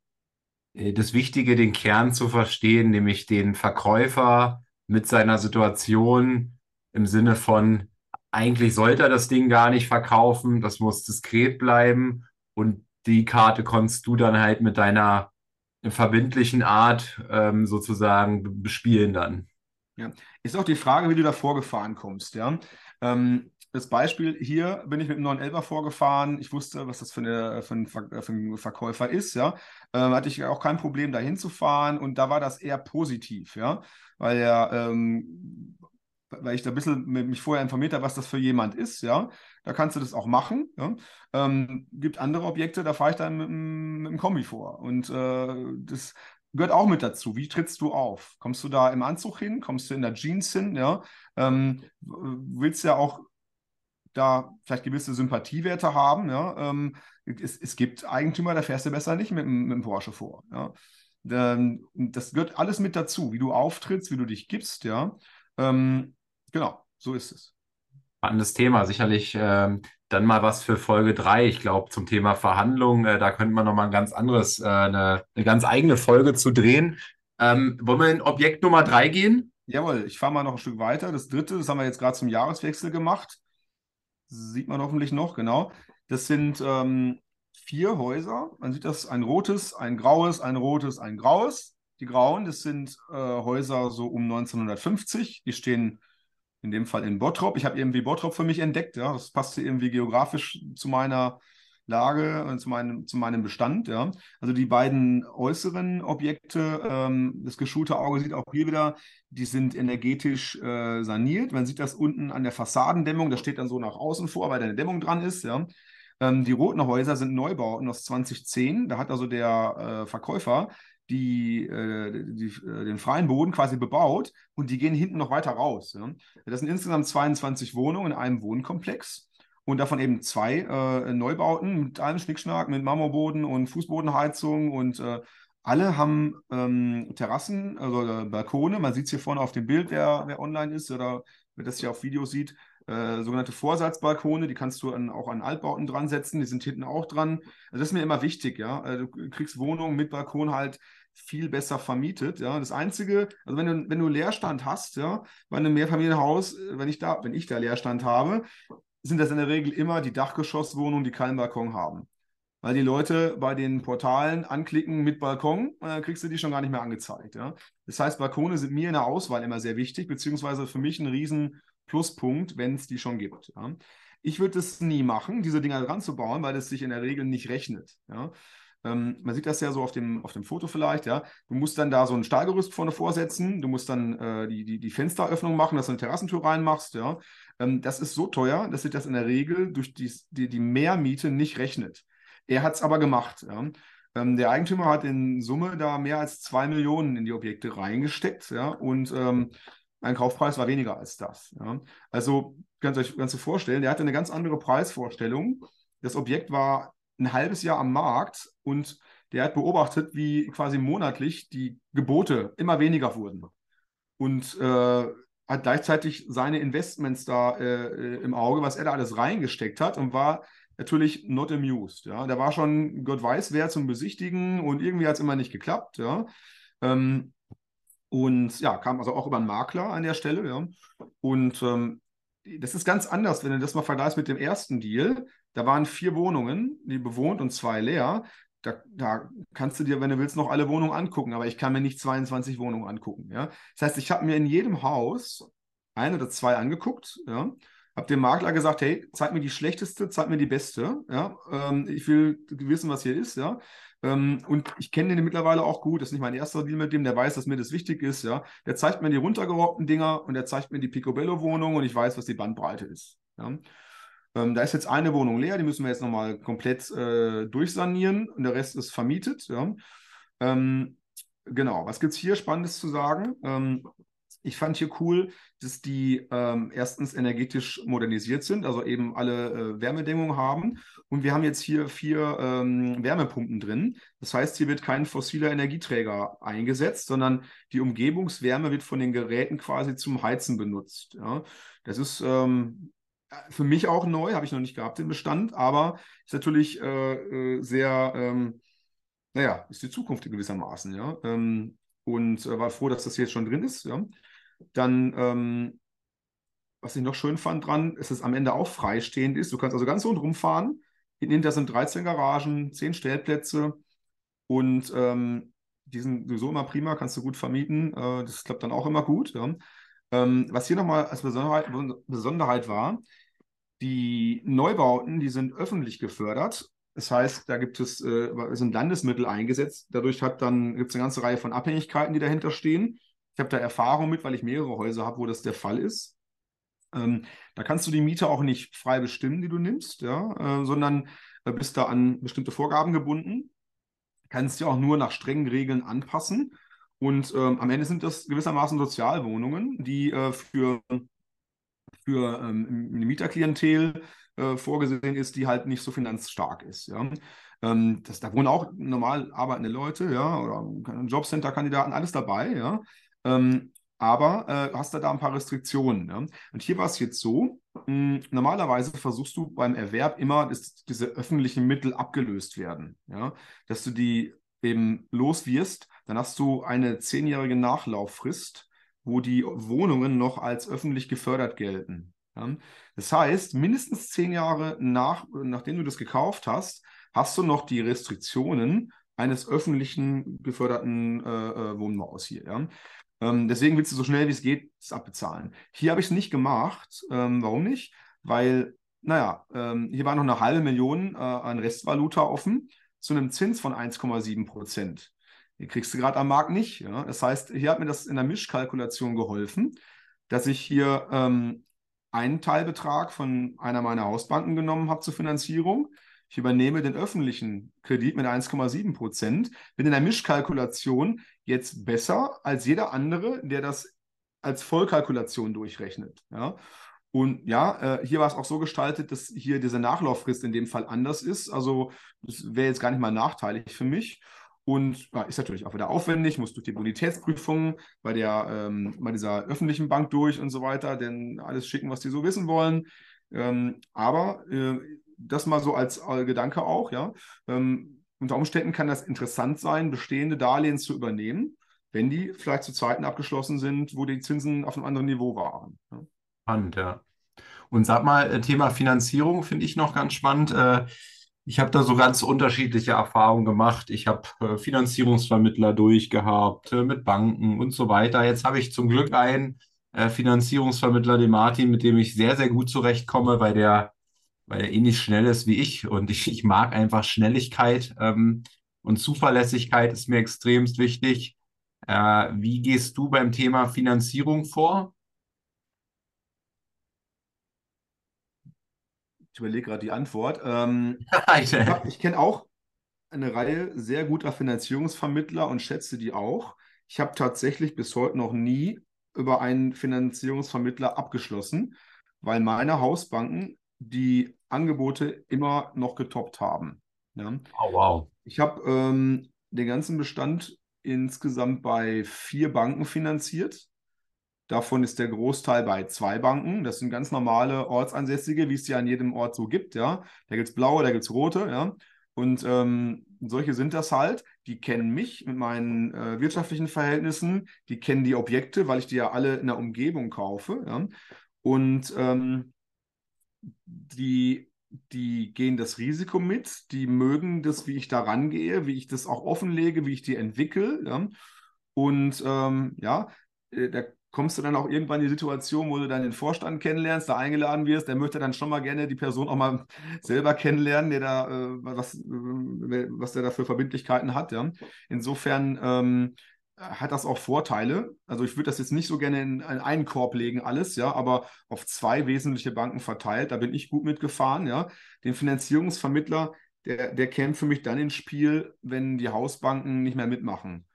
äh, das Wichtige, den Kern zu verstehen, nämlich den Verkäufer mit seiner Situation im Sinne von, eigentlich sollte er das Ding gar nicht verkaufen, das muss diskret bleiben und die Karte konntest du dann halt mit deiner verbindlichen Art ähm, sozusagen bespielen dann. Ja, ist auch die Frage, wie du da vorgefahren kommst, ja. Ähm, das Beispiel hier bin ich mit einem 911er vorgefahren. Ich wusste, was das für, eine, für, ein, für ein Verkäufer ist, ja. Ähm, hatte ich auch kein Problem, da hinzufahren und da war das eher positiv, ja. Weil er ähm, weil ich da ein bisschen mich vorher informiert habe, was das für jemand ist, ja. Da kannst du das auch machen. Ja? Ähm, gibt andere Objekte, da fahre ich dann mit, mit dem Kombi vor. Und äh, das gehört auch mit dazu. Wie trittst du auf? Kommst du da im Anzug hin? Kommst du in der Jeans hin? Ja? Ähm, willst ja auch da vielleicht gewisse Sympathiewerte haben. Ja? Ähm, es, es, gibt Eigentümer, da fährst du besser nicht mit, mit dem Porsche vor. Ja? Das gehört alles mit dazu, wie du auftrittst, wie du dich gibst. Ja? Ähm, genau, so ist es. Spannendes Thema, sicherlich ähm, dann mal was für Folge 3. Ich glaube, zum Thema Verhandlungen, äh, da könnte man nochmal ein ganz anderes, äh, eine, eine, ganz eigene Folge zu drehen. Ähm, wollen wir in Objekt Nummer 3 gehen? Jawohl, ich fahre mal noch ein Stück weiter. Das dritte, das haben wir jetzt gerade zum Jahreswechsel gemacht. sieht man hoffentlich noch, genau. Das sind ähm, vier Häuser. Man sieht das, ein rotes, ein graues, ein rotes, ein graues. Die grauen, das sind äh, Häuser so um 1950. Die stehen in dem Fall in Bottrop. Ich habe irgendwie Bottrop für mich entdeckt. Ja. Das passte irgendwie geografisch zu meiner Lage und zu meinem, zu meinem Bestand. Ja. Also die beiden äußeren Objekte, ähm, das geschulte Auge sieht auch hier wieder, die sind energetisch äh, saniert. Man sieht das unten an der Fassadendämmung, das steht dann so nach außen vor, weil da eine Dämmung dran ist. Ja. Ähm, die roten Häuser sind Neubauten aus 2010. Da hat also der äh, Verkäufer die, äh, die äh, den freien Boden quasi bebaut und die gehen hinten noch weiter raus. Ja. Das sind insgesamt 22 Wohnungen in einem Wohnkomplex und davon eben zwei äh, Neubauten mit allem Schnickschnack, mit Marmorboden und Fußbodenheizung und äh, alle haben ähm, Terrassen, also äh, Balkone. Man sieht es hier vorne auf dem Bild, wer, wer online ist oder wer das hier auf Video sieht. Äh, sogenannte Vorsatzbalkone, die kannst du an, auch an Altbauten dran setzen, die sind hinten auch dran. Also das ist mir immer wichtig, ja. Also du kriegst Wohnungen mit Balkon halt viel besser vermietet. Ja. Das Einzige, also wenn du, wenn du Leerstand hast, ja, bei einem Mehrfamilienhaus, äh, wenn ich da, wenn ich da Leerstand habe, sind das in der Regel immer die Dachgeschosswohnungen, die keinen Balkon haben. Weil die Leute bei den Portalen anklicken mit Balkon, und dann kriegst du die schon gar nicht mehr angezeigt. Ja. Das heißt, Balkone sind mir in der Auswahl immer sehr wichtig, beziehungsweise für mich ein riesen Pluspunkt, wenn es die schon gibt. Ja. Ich würde es nie machen, diese Dinger dran zu bauen, weil es sich in der Regel nicht rechnet. Ja. Ähm, man sieht das ja so auf dem, auf dem Foto vielleicht, ja. Du musst dann da so ein Stahlgerüst vorne vorsetzen, du musst dann äh, die, die, die Fensteröffnung machen, dass du eine Terrassentür reinmachst, ja. Ähm, das ist so teuer, dass sich das in der Regel durch die, die, die Mehrmiete nicht rechnet. er hat es aber gemacht. Ja. Ähm, der Eigentümer hat in Summe da mehr als zwei Millionen in die Objekte reingesteckt. Ja, und ähm, ein Kaufpreis war weniger als das. Ja. Also könnt ihr euch ganz vorstellen, der hatte eine ganz andere Preisvorstellung. Das Objekt war ein halbes Jahr am Markt und der hat beobachtet, wie quasi monatlich die Gebote immer weniger wurden. Und äh, hat gleichzeitig seine Investments da äh, äh, im Auge, was er da alles reingesteckt hat und war natürlich not amused. Ja. Der war schon Gott weiß wer zum Besichtigen und irgendwie hat es immer nicht geklappt. Ja. Ähm, und ja, kam also auch über einen Makler an der Stelle. Ja. Und ähm, das ist ganz anders, wenn du das mal vergleichst mit dem ersten Deal. Da waren vier Wohnungen, die bewohnt und zwei leer. Da, da, kannst du dir, wenn du willst, noch alle Wohnungen angucken, aber ich kann mir nicht 22 Wohnungen angucken. Ja? Das heißt, ich habe mir in jedem Haus ein oder zwei angeguckt, ja? Habe dem Makler gesagt, hey, zeig mir die schlechteste, zeig mir die beste. Ja? Ähm, ich will wissen, was hier ist. Ja? Ähm, und ich kenne den mittlerweile auch gut. Das ist nicht mein erster Deal mit dem, der weiß, dass mir das wichtig ist. Ja? Der zeigt mir die runtergerockten Dinger und der zeigt mir die Picobello-Wohnung und ich weiß, was die Bandbreite ist. Ja? Ähm, da ist jetzt eine Wohnung leer, die müssen wir jetzt nochmal komplett äh, durchsanieren und der Rest ist vermietet. Ja. Ähm, genau, was gibt es hier Spannendes zu sagen? Ich fand hier cool, dass die ähm, erstens energetisch modernisiert sind, also eben alle äh, Wärmedämmung haben. Und wir haben jetzt hier vier ähm, Wärmepumpen drin. Das heißt, hier wird kein fossiler Energieträger eingesetzt, sondern die Umgebungswärme wird von den Geräten quasi zum Heizen benutzt. Ja. Das ist ähm, für mich auch neu, habe ich noch nicht gehabt, den Bestand, aber ist natürlich äh, äh, sehr, ähm, naja, ist die Zukunft gewissermaßen, ja. Ähm, und äh, war froh, dass das jetzt schon drin ist, ja. Dann, ähm, was ich noch schön fand dran, ist, dass es am Ende auch freistehend ist. Du kannst also ganz rundherum fahren. Hinter sind 13 Garagen, 10 Stellplätze und ähm, die sind sowieso immer prima, kannst du gut vermieten. Äh, das klappt dann auch immer gut. Ja. Ähm, was hier nochmal als Besonderheit, Besonderheit war, die Neubauten, die sind öffentlich gefördert. Das heißt, da gibt es äh, sind Landesmittel eingesetzt. Dadurch gibt es eine ganze Reihe von Abhängigkeiten, die dahinter stehen. Ich habe da Erfahrung mit, weil ich mehrere Häuser habe, wo das der Fall ist. Ähm, da kannst du die Miete auch nicht frei bestimmen, die du nimmst, ja, äh, sondern äh, bist da an bestimmte Vorgaben gebunden. Kannst dir auch nur nach strengen Regeln anpassen. Und ähm, am Ende sind das gewissermaßen Sozialwohnungen, die äh, für für ähm, eine Mieterklientel äh, vorgesehen ist, die halt nicht so finanzstark ist. Ja? Ähm, das, da wohnen auch normal arbeitende Leute, ja, oder Jobcenter-Kandidaten, alles dabei, ja. Ähm, aber äh, hast du da ein paar Restriktionen. Ja? Und hier war es jetzt so, mh, hm, normalerweise versuchst du beim Erwerb immer, dass diese öffentlichen Mittel abgelöst werden. Ja? Dass du die eben los wirst, dann hast du eine zehnjährige Nachlauffrist wo die Wohnungen noch als öffentlich gefördert gelten. Ja? Das heißt, mindestens zehn Jahre nach, nachdem du das gekauft hast, hast du noch die Restriktionen eines öffentlichen geförderten äh, äh Wohnbaus hier. Ja? Ähm, deswegen willst du so schnell wie es geht es abbezahlen. Hier habe ich es nicht gemacht. Ähm, warum nicht? Weil, naja, ähm, hier war noch eine halbe Million äh, an Restvaluta offen zu einem Zins von 1,7 Prozent. Die kriegst du gerade am Markt nicht. Ja? Das heißt, hier hat mir das in der Mischkalkulation geholfen, dass ich hier ähm, einen Teilbetrag von einer meiner Hausbanken genommen habe zur Finanzierung. Ich übernehme den öffentlichen Kredit mit 1,7 Prozent. Bin in der Mischkalkulation jetzt besser als jeder andere, der das als Vollkalkulation durchrechnet. Ja? Und ja, äh, hier war es auch so gestaltet, dass hier diese Nachlauffrist in dem Fall anders ist. Also das wäre jetzt gar nicht mal nachteilig für mich. Und ja, ist natürlich auch wieder aufwendig, muss durch die Bonitätsprüfung bei, der, ähm, bei dieser öffentlichen Bank durch und so weiter, denn alles schicken, was die so wissen wollen. Ähm, aber äh, das mal so als äh, Gedanke auch, ja. Ähm, unter Umständen kann das interessant sein, bestehende Darlehen zu übernehmen, wenn die vielleicht zu Zeiten abgeschlossen sind, wo die Zinsen auf einem anderen Niveau waren. Ja. Spannend, ja. Und sag mal, äh, Thema Finanzierung finde ich noch ganz spannend. Äh, ich habe da so ganz unterschiedliche Erfahrungen gemacht. Ich habe Finanzierungsvermittler durchgehabt mit Banken und so weiter. Jetzt habe ich zum Glück einen Finanzierungsvermittler, den Martin, mit dem ich sehr, sehr gut zurechtkomme, weil der, weil der ähnlich schnell ist wie ich. Und ich, ich mag einfach Schnelligkeit ähm, und Zuverlässigkeit ist mir extremst wichtig. Äh, wie gehst du beim Thema Finanzierung vor? Ich überlege gerade die Antwort. Ähm, ich, ich kenne auch eine Reihe sehr guter Finanzierungsvermittler und schätze die auch. Ich habe tatsächlich bis heute noch nie über einen Finanzierungsvermittler abgeschlossen, weil meine Hausbanken die Angebote immer noch getoppt haben. Ja. Oh, wow. Ich habe ähm, den ganzen Bestand insgesamt bei vier Banken finanziert. Davon ist der Großteil bei zwei Banken. Das sind ganz normale Ortsansässige, wie es ja an jedem Ort so gibt. Ja. Da gibt es blaue, da gibt es rote. Ja. Und ähm, solche sind das halt. Die kennen mich mit meinen äh, wirtschaftlichen Verhältnissen. Die kennen die Objekte, weil ich die ja alle in der Umgebung kaufe. Ja. Und ähm, die, die gehen das Risiko mit. Die mögen das, wie ich da rangehe, wie ich das auch offenlege, wie ich die entwickle. Ja. Und ähm, ja, äh, da kommst du dann auch irgendwann in die Situation, wo du dann den Vorstand kennenlernst, da eingeladen wirst, der möchte dann schon mal gerne die Person auch mal selber kennenlernen, der da, äh, was, äh, was der da für Verbindlichkeiten hat. Ja. Insofern ähm, hat das auch Vorteile. Also ich würde das jetzt nicht so gerne in, in, einen Korb legen, alles, ja, aber auf zwei wesentliche Banken verteilt. Da bin ich gut mitgefahren, ja. Den Finanzierungsvermittler, der, der käme für mich dann ins Spiel, wenn die Hausbanken nicht mehr mitmachen.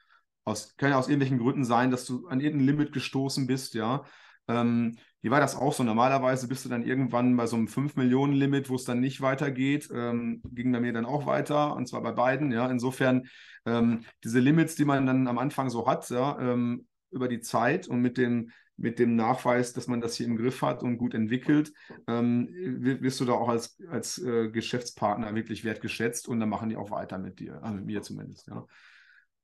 Aus, kann ja aus irgendwelchen Gründen sein, dass du an irgendein Limit gestoßen bist, ja. Ähm, hier war das auch so. Normalerweise bist du dann irgendwann bei so einem 5-Millionen-Limit, wo es dann nicht weitergeht. Ähm, ging bei mir dann auch weiter, und zwar bei beiden. Ja. Insofern ähm, diese Limits, die man dann am Anfang so hat, ja, ähm, über die Zeit und mit dem, mit dem Nachweis, dass man das hier im Griff hat und gut entwickelt, ähm, wirst du da auch als, als äh, Geschäftspartner wirklich wertgeschätzt und dann machen die auch weiter mit dir, also mit mir zumindest. Ja.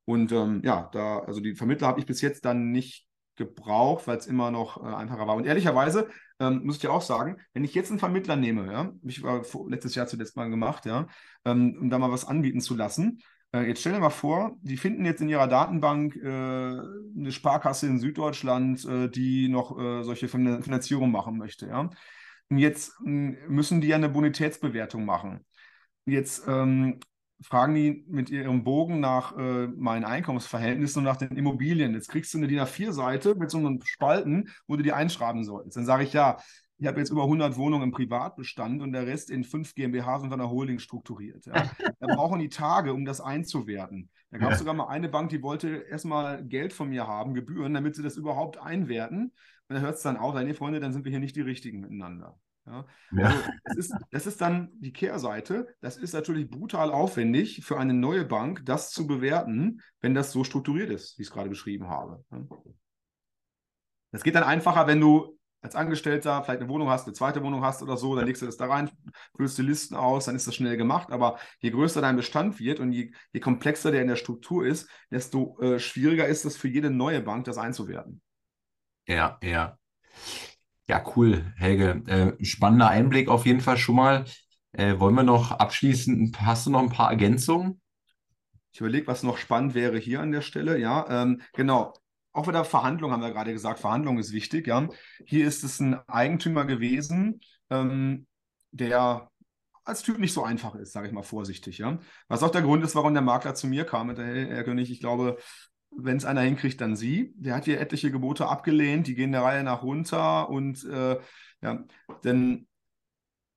Und ähm, ja, da, also die Vermittler habe ich bis jetzt dann nicht gebraucht, weil es immer noch äh, einfacher war. Und ehrlicherweise ähm, muss ich ja auch sagen, wenn ich jetzt einen Vermittler nehme, ja, ich war vor, letztes Jahr zuletzt mal gemacht, ja, ähm, um da mal was anbieten zu lassen. Äh, jetzt stell dir mal vor, die finden jetzt in ihrer Datenbank äh, eine Sparkasse in Süddeutschland, äh, die noch äh, solche Finanzierung machen möchte, ja. Und jetzt hm, müssen die ja eine Bonitätsbewertung machen. Jetzt ähm, fragen die mit ihrem Bogen nach äh, meinen Einkommensverhältnissen und nach den Immobilien. Jetzt kriegst du eine DIN A4-Seite mit so einem Spalten, wo du die einschreiben sollst. Dann sage ich, ja, ich habe jetzt über 100 Wohnungen im Privatbestand und der Rest in fünf GmbHs und einer Holding strukturiert. Ja. Da brauchen die Tage, um das einzuwerten. Da gab es ja. sogar mal eine Bank, die wollte erstmal Geld von mir haben, Gebühren, damit sie das überhaupt einwerten. Und da hört es dann auf, nee, Freunde, dann sind wir hier nicht die Richtigen miteinander. Ja? ja. Also das, ist, das ist dann die Kehrseite. Das ist natürlich brutal aufwendig für eine neue Bank, das zu bewerten, wenn das so strukturiert ist, wie ich es gerade beschrieben habe. Das geht dann einfacher, wenn du als Angestellter vielleicht eine Wohnung hast, eine zweite Wohnung hast oder so, dann legst du das da rein, füllst die Listen aus, dann ist das schnell gemacht. Aber je größer dein Bestand wird und je, je komplexer der in der Struktur ist, desto äh, schwieriger ist es für jede neue Bank, das einzuwerten. Ja, ja. Ja, cool, Helge. Äh, spannender Einblick auf jeden Fall schon mal. Äh, wollen wir noch abschließend, hast du noch ein paar Ergänzungen? Ich überlege, was noch spannend wäre hier an der Stelle. Ja, ähm, genau. Auch wieder Verhandlung haben wir gerade gesagt. Verhandlung ist wichtig. Ja, hier ist es ein Eigentümer gewesen, ähm, der als Typ nicht so einfach ist, sage ich mal vorsichtig. Ja, was auch der Grund ist, warum der Makler zu mir kam. Hey, Herr König, ich glaube, wenn es einer hinkriegt, dann sie. Der hat hier etliche Gebote abgelehnt, die gehen der Reihe nach runter und äh, ja, denn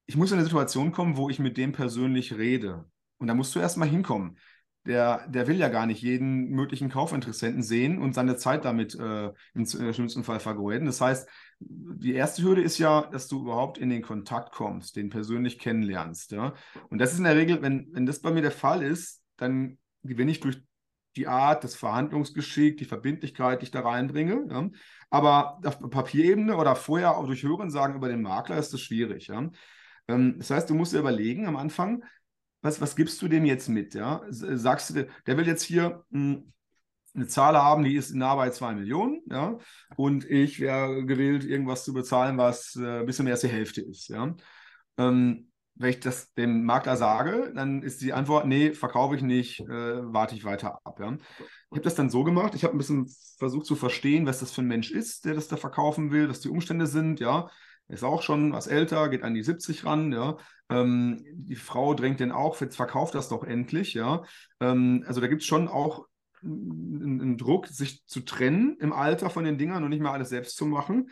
ich muss in eine Situation kommen, wo ich mit dem persönlich rede. Und da musst du erstmal hinkommen. Der, der will ja gar nicht jeden möglichen Kaufinteressenten sehen und seine Zeit damit äh, im, im schlimmsten Fall vergeuden. Das heißt, die erste Hürde ist ja, dass du überhaupt in den Kontakt kommst, den persönlich kennenlernst. Ja? Und das ist in der Regel, wenn, wenn das bei mir der Fall ist, dann gewinne ich durch die Art, das Verhandlungsgeschick, die Verbindlichkeit, die ich da reinbringe. Ja. Aber auf Papierebene oder vorher auch durch Hörensagen über den Makler ist das schwierig. Ja. Ähm, das heißt, du musst dir überlegen am Anfang, was, was gibst du dem jetzt mit? Ja? Sagst du, der will jetzt hier hm, eine Zahl haben, die ist nah bei 2 Millionen, ja, und ich wäre gewillt, irgendwas zu bezahlen, was äh, ein bisschen mehr als die Hälfte ist. Ja. Ähm, wenn ich das dem Makler sage, dann ist die Antwort, nee, verkaufe ich nicht, äh, warte ich weiter ab. Ja. Ich habe das dann so gemacht, ich habe ein bisschen versucht zu verstehen, was das für ein Mensch ist, der das da verkaufen will, was die Umstände sind, ja. Ist auch schon was älter, geht an die 70 ran, ja. Ähm, die Frau drängt den auch, jetzt verkauft das doch endlich, ja. Ähm, also da gibt es schon auch einen, einen Druck, sich zu trennen im Alter von den Dingern und nicht mehr alles selbst zu machen.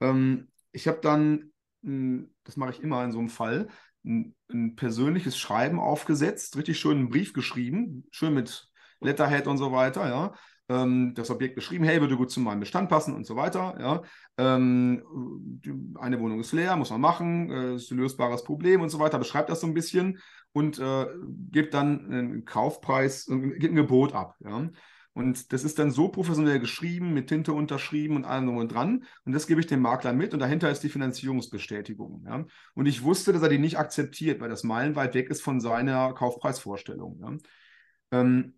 Ähm, ich habe dann, hm, das mache ich immer in so einem Fall, ein, ein, persönliches Schreiben aufgesetzt, richtig schön einen Brief geschrieben, schön mit Letterhead und so weiter, ja. Ähm, das Objekt beschrieben, hey, würde gut zu meinem Bestand passen und so weiter, ja. Ähm, eine Wohnung ist leer, muss man machen, äh, ist ein lösbares Problem und so weiter, beschreibt das so ein bisschen und äh, gibt dann einen Kaufpreis, äh, gibt ein Gebot ab, ja. Und das ist dann so professionell geschrieben, mit Tinte unterschrieben und allem drum und dran. Und das gebe ich dem Makler mit. Und dahinter ist die Finanzierungsbestätigung. Ja? Und ich wusste, dass er die nicht akzeptiert, weil das meilenweit weg ist von seiner Kaufpreisvorstellung. Ja? Ähm,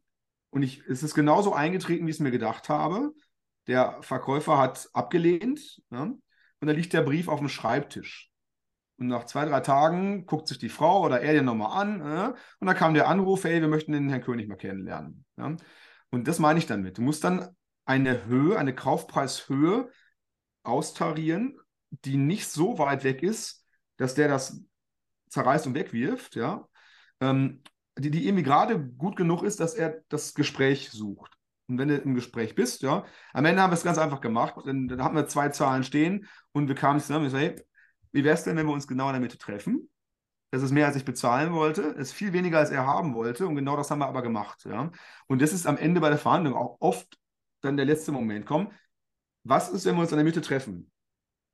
und ich, es ist genauso eingetreten, wie ich es mir gedacht habe. Der Verkäufer hat abgelehnt. Ja? Und da liegt der Brief auf dem Schreibtisch. Und nach zwei, drei Tagen guckt sich die Frau oder er den nochmal an. Äh, und dann kam der Anruf, hey, wir möchten den Herrn König mal kennenlernen. Ja? Und das meine ich damit. Du musst dann eine Höhe, eine Kaufpreishöhe austarieren, die nicht so weit weg ist, dass der das zerreißt und wegwirft, ja, ähm, die, die irgendwie gerade gut genug ist, dass er das Gespräch sucht. Und wenn du im Gespräch bist, ja, am Ende haben wir es ganz einfach gemacht. Dann, dann hatten wir zwei Zahlen stehen und wir kamen zusammen und so, hey, wie wäre es denn, wenn wir uns genau in der Mitte treffen? Das ist mehr, als ich bezahlen wollte. Ist viel weniger, als er haben wollte. Und genau das haben wir aber gemacht. Ja? Und das ist am Ende bei der Verhandlung auch oft dann der letzte Moment. Komm, was ist, wenn wir uns in der Mitte treffen?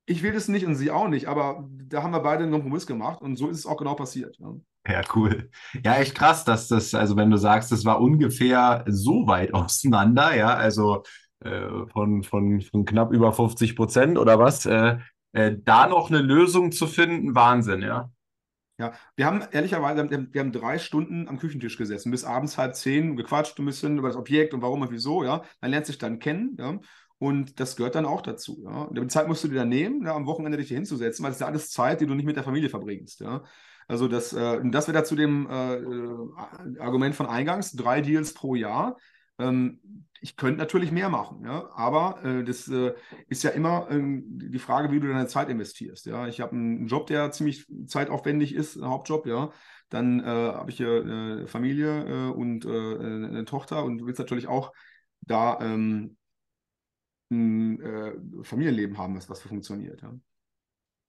Ich will das nicht und sie auch nicht, aber da haben wir beide einen Kompromiss gemacht und so ist es auch genau passiert. Ja. Ja, cool. Ja, echt krass, dass das, also wenn du sagst, das war ungefähr so weit auseinander, ja, also äh, von, von, von knapp über 50 Prozent oder was, äh, äh, da noch eine Lösung zu finden, Wahnsinn, ja. Ja, wir haben ehrlicherweise, wir haben, drei Stunden am Küchentisch gesessen, bis abends halb zehn, gequatscht ein bisschen über das Objekt und warum und wieso, ja. Man lernt sich dann kennen, ja. Und das gehört dann auch dazu. Ja. Und die Zeit musst du dir dann nehmen, ja, am Wochenende dich hier hinzusetzen, weil das ist ja alles Zeit, die du nicht mit der Familie verbringst. Ja. Also das, äh, das wäre dazu dem äh, äh, Argument von Eingangs, drei Deals pro Jahr. Ähm, ich könnte natürlich mehr machen, ja, aber äh, das äh, ist ja immer äh, die Frage, wie du deine Zeit investierst. Ja, ich habe einen Job, der ziemlich zeitaufwendig ist, ein Hauptjob, ja. Dann äh, habe ich hier eine Familie äh, und äh, eine Tochter und du willst natürlich auch da ähm, ein Familienleben haben, was, was funktioniert. Ja.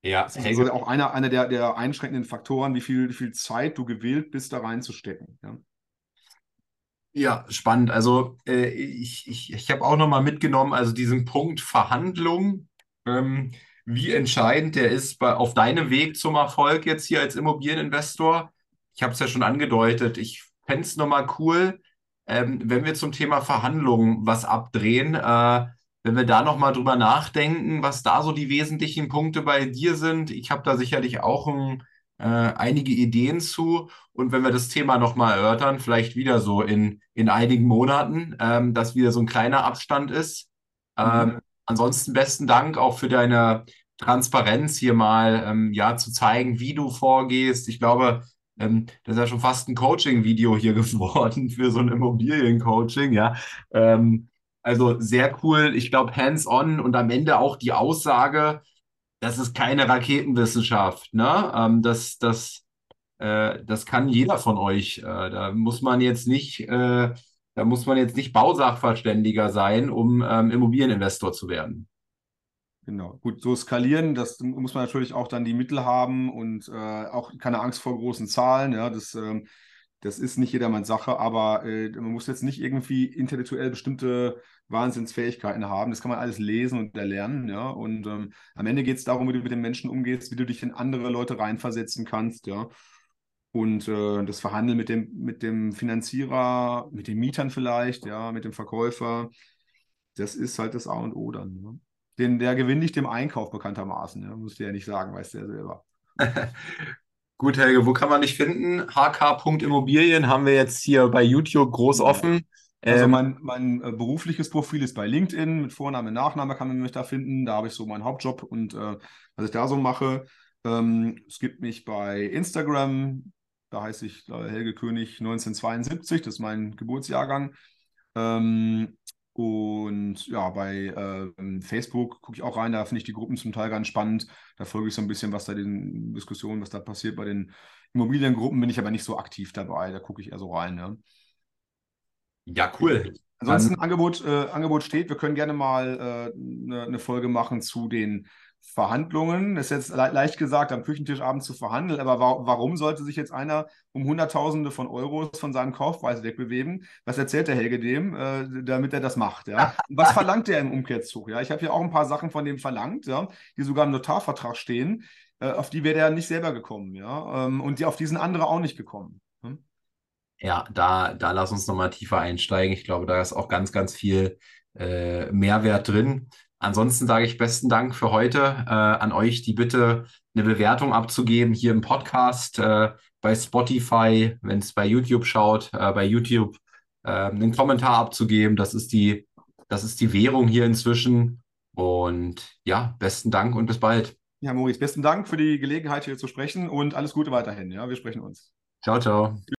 Ja, das ist also auch einer, einer der, der einschränkenden Faktoren, wie viel, wie viel Zeit du gewillt bist, da reinzustecken. Ja. Ja, spannend. Also äh, ich, ich, ich habe auch nochmal mitgenommen, also diesen Punkt Verhandlung, ähm, wie entscheidend der ist bei, auf deinem Weg zum Erfolg jetzt hier als Immobilieninvestor. Ich habe es ja schon angedeutet, ich fände es nochmal cool, ähm, wenn wir zum Thema Verhandlungen was abdrehen, äh, wenn wir da nochmal drüber nachdenken, was da so die wesentlichen Punkte bei dir sind. Ich habe da sicherlich auch ein äh, einige Ideen zu. Und wenn wir das Thema nochmal erörtern, vielleicht wieder so in, in einigen Monaten, ähm, dass wieder so ein kleiner Abstand ist. Ähm, mhm. Ansonsten besten Dank auch für deine Transparenz hier mal ähm, ja zu zeigen, wie du vorgehst. Ich glaube, ähm, das ist ja schon fast ein Coaching-Video hier geworden für so ein Immobiliencoaching, ja. Ähm, also sehr cool. Ich glaube, hands-on und am Ende auch die Aussage, das ist keine Raketenwissenschaft. Ne? Ähm, das, das, äh, das kann jeder von euch. Äh, da muss man jetzt nicht, äh, da muss man jetzt nicht Bausachverständiger sein, um ähm, Immobilieninvestor zu werden. Genau, gut, so skalieren, das muss man natürlich auch dann die Mittel haben und äh, auch keine Angst vor großen Zahlen. Ja, das, ähm, das ist nicht jedermanns Sache, aber äh, man muss jetzt nicht irgendwie intellektuell bestimmte Wahnsinnsfähigkeiten haben. Das kann man alles lesen und erlernen, ja. Und ähm, am Ende geht es darum, wie du mit den Menschen umgehst, wie du dich in andere Leute reinversetzen kannst, ja. Und äh, das Verhandeln mit dem, mit dem Finanzierer, mit den Mietern vielleicht, ja, mit dem Verkäufer, das ist halt das A und O dann. Ne? Den, der gewinnt nicht dem Einkauf bekanntermaßen, ja. Musst du ja nicht sagen, weißt du ja selber. Gut, Helge, wo kann man dich finden? hk.immobilien haben wir jetzt hier bei YouTube groß offen. Also ähm, mein, mein äh, berufliches Profil ist bei LinkedIn mit Vorname, Nachname kann man mich da finden. Da habe ich so meinen Hauptjob und äh, was ich da so mache. Ähm, es gibt mich bei Instagram, da heiße ich äh, Helge König 1972, das ist mein Geburtsjahrgang. Ähm, und ja, bei äh, Facebook gucke ich auch rein, da finde ich die Gruppen zum Teil ganz spannend. Da folge ich so ein bisschen, was da den Diskussionen, was da passiert bei den Immobiliengruppen, bin ich aber nicht so aktiv dabei. Da gucke ich eher so rein. Ja. Ja, cool. Ansonsten Angebot, äh, Angebot steht. Wir können gerne mal äh, eine, eine, Folge machen zu den Verhandlungen, ist jetzt le leicht gesagt, am Küchentisch abends zu verhandeln, aber wa warum sollte sich jetzt einer um Hunderttausende von Euros von seinem Kaufpreis wegbewegen? Was erzählt der Helge dem, äh, damit er das macht? Ja? Was verlangt er im Umkehrzug? Ja? Ich habe hier auch ein paar Sachen von dem verlangt, ja? die sogar im Notarvertrag stehen, äh, auf die wäre er nicht selber gekommen. Ja? Ähm, und die, auf die sind andere auch nicht gekommen. Ja, da, da lass uns nochmal tiefer einsteigen. Ich glaube, da ist auch ganz, ganz viel äh, Mehrwert drin. Ansonsten sage ich besten Dank für heute äh, an euch, die Bitte eine Bewertung abzugeben hier im Podcast, äh, bei Spotify, wenn es bei YouTube schaut, äh, bei YouTube äh, einen Kommentar abzugeben. Das ist die, das ist die Währung hier inzwischen. Und ja, besten Dank und bis bald. Ja, Maurice, besten Dank für die Gelegenheit hier zu sprechen und alles Gute weiterhin. Ja, wir sprechen uns. Ciao, ciao.